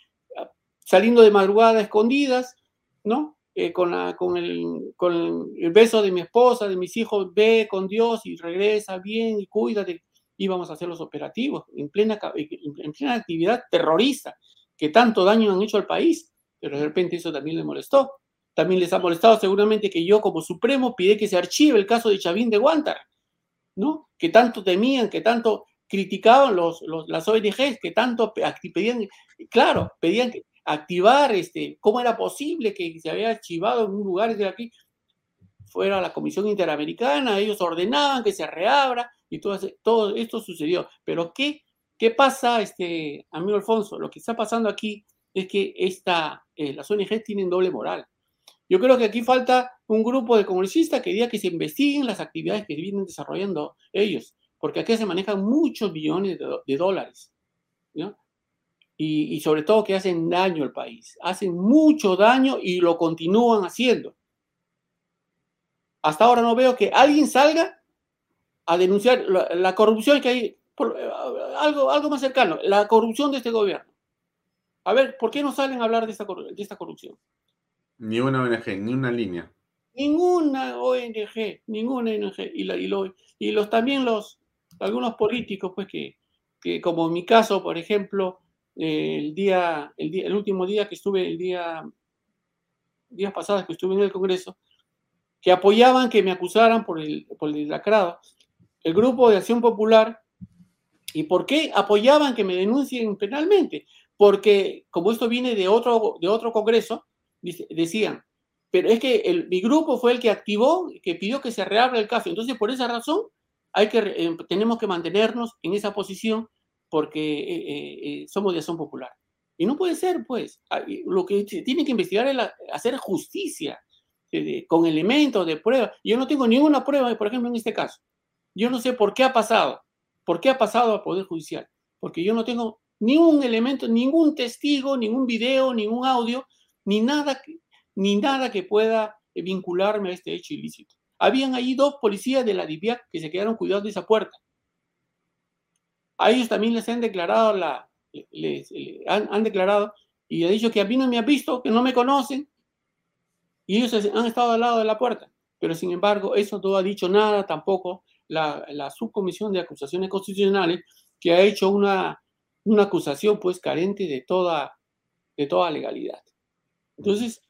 saliendo de madrugada escondidas, ¿no? Eh, con, la, con, el, con, el, beso de mi esposa, de mis hijos, ve con Dios y regresa bien y cuídate. Íbamos a hacer los operativos en plena, en plena actividad terrorista que tanto daño han hecho al país, pero de repente eso también le molestó. También les ha molestado seguramente que yo como Supremo pide que se archive el caso de Chavín de Guantar, ¿no? Que tanto temían, que tanto criticaban los, las ONGs, que tanto pedían, claro, pedían que activar, este, cómo era posible que se había archivado en un lugar de aquí, fuera la Comisión Interamericana, ellos ordenaban que se reabra y todo, todo esto sucedió. Pero ¿qué, qué pasa, este, amigo Alfonso? Lo que está pasando aquí es que esta, eh, las ONG tienen doble moral. Yo creo que aquí falta un grupo de congresistas que diga que se investiguen las actividades que vienen desarrollando ellos, porque aquí se manejan muchos millones de, de dólares. ¿no? y, sobre todo que hacen daño al país. Hacen mucho daño y lo continúan haciendo. Hasta ahora no veo que alguien salga a denunciar la, corrupción que hay, por, algo, algo más cercano, la corrupción de este gobierno. A ver, ¿por qué no salen a hablar de esta, de esta corrupción? Ni una ONG, ni una línea. Ninguna ONG, ninguna ONG. Y, la, y, lo, y los también los, algunos políticos, pues que, que como en mi caso, por ejemplo, el día, el día, el último día que estuve, el día, días pasados que estuve en el Congreso, que apoyaban que me acusaran por el, por el lacrado. El grupo de Acción Popular, ¿y por qué apoyaban que me denuncien penalmente? Porque como esto viene de otro, de otro Congreso, decían, pero es que el, mi grupo fue el que activó, que pidió que se reabra el caso. Entonces, por esa razón, hay que, eh, tenemos que mantenernos en esa posición porque eh, eh, somos de acción popular. Y no puede ser, pues. Lo que se tiene que investigar es la, hacer justicia eh, con elementos de prueba. Yo no tengo ninguna prueba, por ejemplo, en este caso. Yo no sé por qué ha pasado. ¿Por qué ha pasado al Poder Judicial? Porque yo no tengo ningún elemento, ningún testigo, ningún video, ningún audio, ni nada, ni nada que pueda vincularme a este hecho ilícito. Habían ahí dos policías de la DIVIAC que se quedaron cuidando de esa puerta a ellos también les han declarado la, les, les han, han, declarado y ha dicho que a mí no me han visto, que no me conocen, y ellos han estado al lado de la puerta. Pero sin embargo, eso no ha dicho nada tampoco la, la subcomisión de acusaciones constitucionales, que ha hecho una, una acusación pues carente de toda, de toda legalidad. Entonces,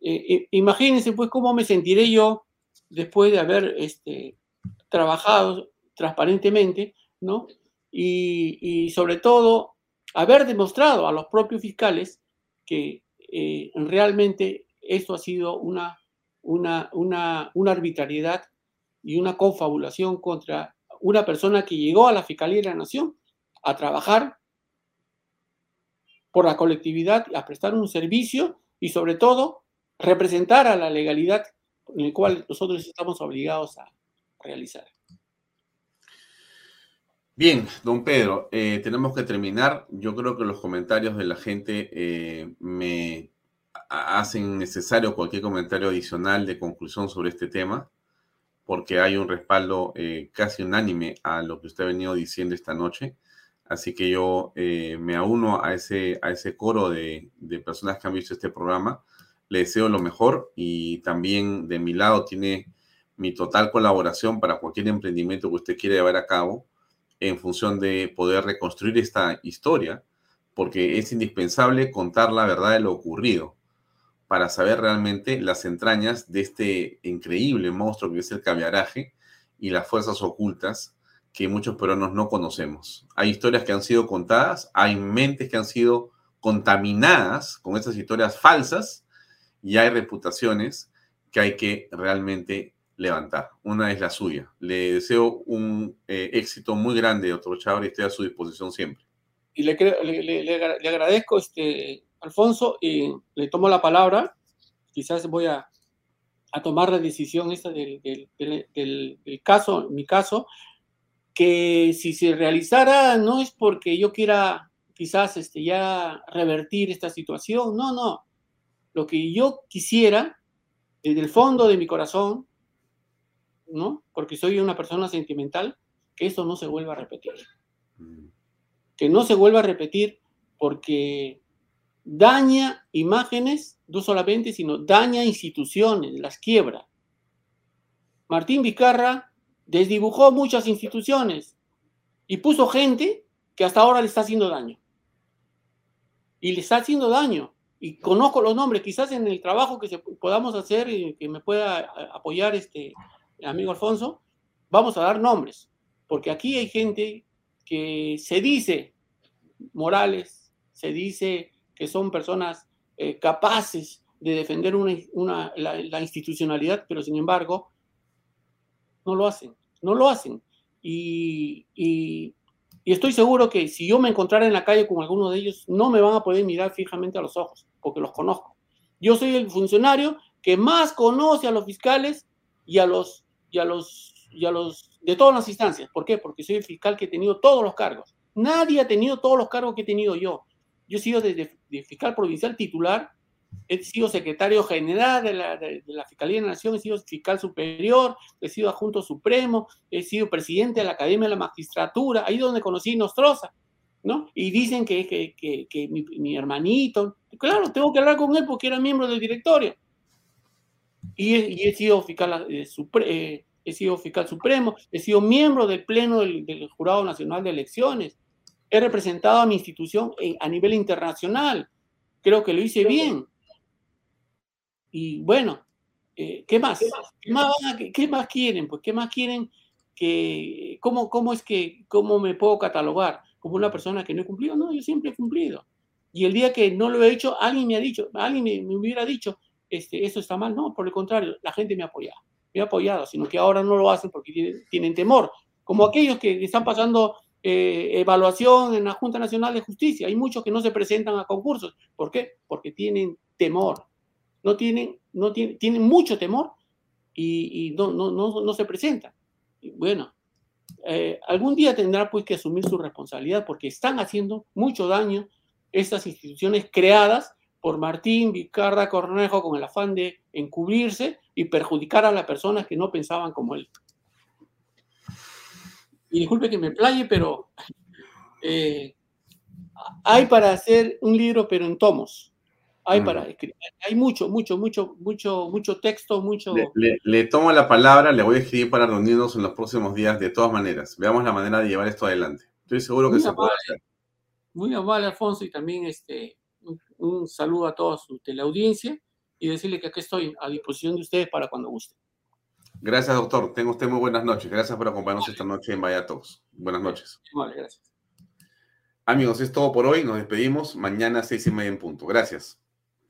eh, imagínense pues cómo me sentiré yo después de haber este, trabajado transparentemente, ¿no? y, sobre todo haber demostrado a los propios fiscales que eh, realmente esto ha sido una, una, una, una, arbitrariedad y una confabulación contra una persona que llegó a la Fiscalía de la Nación a trabajar por la colectividad, a prestar un servicio y sobre todo representar a la legalidad en el cual nosotros estamos obligados a realizar. Bien, don Pedro, eh, tenemos que terminar. Yo creo que los comentarios de la gente eh, me hacen necesario cualquier comentario adicional de conclusión sobre este tema, porque hay un respaldo eh, casi unánime a lo que usted ha venido diciendo esta noche. Así que yo eh, me auno a ese, a ese coro de, de personas que han visto este programa. Le deseo lo mejor y también de mi lado tiene mi total colaboración para cualquier emprendimiento que usted quiera llevar a cabo en función de poder reconstruir esta historia, porque es indispensable contar la verdad de lo ocurrido, para saber realmente las entrañas de este increíble monstruo que es el caviaraje y las fuerzas ocultas que muchos peruanos no conocemos. Hay historias que han sido contadas, hay mentes que han sido contaminadas con esas historias falsas y hay reputaciones que hay que realmente levantar. Una es la suya. Le deseo un eh, éxito muy grande, doctor Chávez, y estoy a su disposición siempre. Y le, le, le, agradezco, este, Alfonso, y le tomo la palabra. Quizás voy a, a tomar la decisión esta del, del, del, caso, mi caso, que si se realizara no es porque yo quiera quizás este, ya revertir esta situación, no, no. Lo que yo quisiera, desde el fondo de mi corazón, ¿no? Porque soy una persona sentimental, que eso no se vuelva a repetir. Mm. Que no se vuelva a repetir porque daña imágenes, no solamente, sino daña instituciones, las quiebra. Martín Vicarra desdibujó muchas instituciones y puso gente que hasta ahora le está haciendo daño. Y le está haciendo daño. Y conozco los nombres, quizás en el trabajo que podamos hacer y que me pueda apoyar este amigo Alfonso, vamos a dar nombres. Porque aquí hay gente que se dice morales, se dice que son personas eh, capaces de defender una, la, institucionalidad, pero sin embargo no lo hacen, no lo hacen. Y, y, estoy seguro que si yo me encontrara en la calle con alguno de ellos, no me van a poder mirar fijamente a los ojos, porque los conozco. Yo soy el funcionario que más conoce a los fiscales y a los, y a los, y a los de todas las instancias. ¿Por qué? Porque soy el fiscal que he tenido todos los cargos. Nadie ha tenido todos los cargos que he tenido yo. Yo he sido desde fiscal provincial titular, he sido secretario general de la, de, la, Fiscalía de la Nación, he sido fiscal superior, he sido adjunto supremo, he sido presidente de la Academia de la Magistratura, ahí donde conocí Nostroza, ¿no? Y dicen que, que, que, que mi, mi, hermanito, claro, tengo que hablar con él porque era miembro del directorio. Y he, y he sido fiscal eh, eh, he sido fiscal supremo, he sido miembro del Pleno del, del Jurado Nacional de Elecciones, he representado a mi institución a nivel internacional. Creo que lo hice bien. Y bueno, eh, ¿qué más? ¿Qué más, ¿Qué más, quieren? Pues, ¿qué más quieren? Que, ¿cómo, ¿Cómo es que, cómo me puedo catalogar? Como una persona que no he cumplido. No, yo siempre he cumplido. Y el día que no lo he hecho, alguien me ha dicho, alguien me, hubiera dicho, este, eso está mal. No, por el contrario, la gente me ha apoyado. Me ha apoyado, sino que ahora no lo hacen porque tienen, tienen temor. Como aquellos que están pasando eh, evaluación en la Junta Nacional de Justicia. Hay muchos que no se presentan a concursos. ¿Por qué? Porque tienen temor. No tienen, no tienen, tienen mucho temor y, no, no, no, no, se presentan. Bueno, eh, algún día tendrá pues que asumir su responsabilidad porque están haciendo mucho daño estas instituciones creadas por Martín Vicarra Cornejo con el afán de encubrirse y perjudicar a las personas que no pensaban como él y disculpe que me playe, pero eh, hay para hacer un libro, pero en tomos. Hay para escribir. Hay mucho, mucho, mucho, mucho, mucho texto, mucho. Le, tomo la palabra, le voy a escribir para reunirnos en los próximos días de todas maneras. Veamos la manera de llevar esto adelante. Estoy seguro que se puede hacer. Muy amable, Alfonso, y también este, un, saludo a toda su teleaudiencia y decirle que aquí estoy a disposición de ustedes para cuando guste. Gracias, doctor. Tenga usted muy buenas noches. Gracias por acompañarnos esta noche en Vaya Talks. Buenas noches. Vale, gracias. Amigos, es todo por hoy. Nos despedimos mañana a seis y media en punto. Gracias.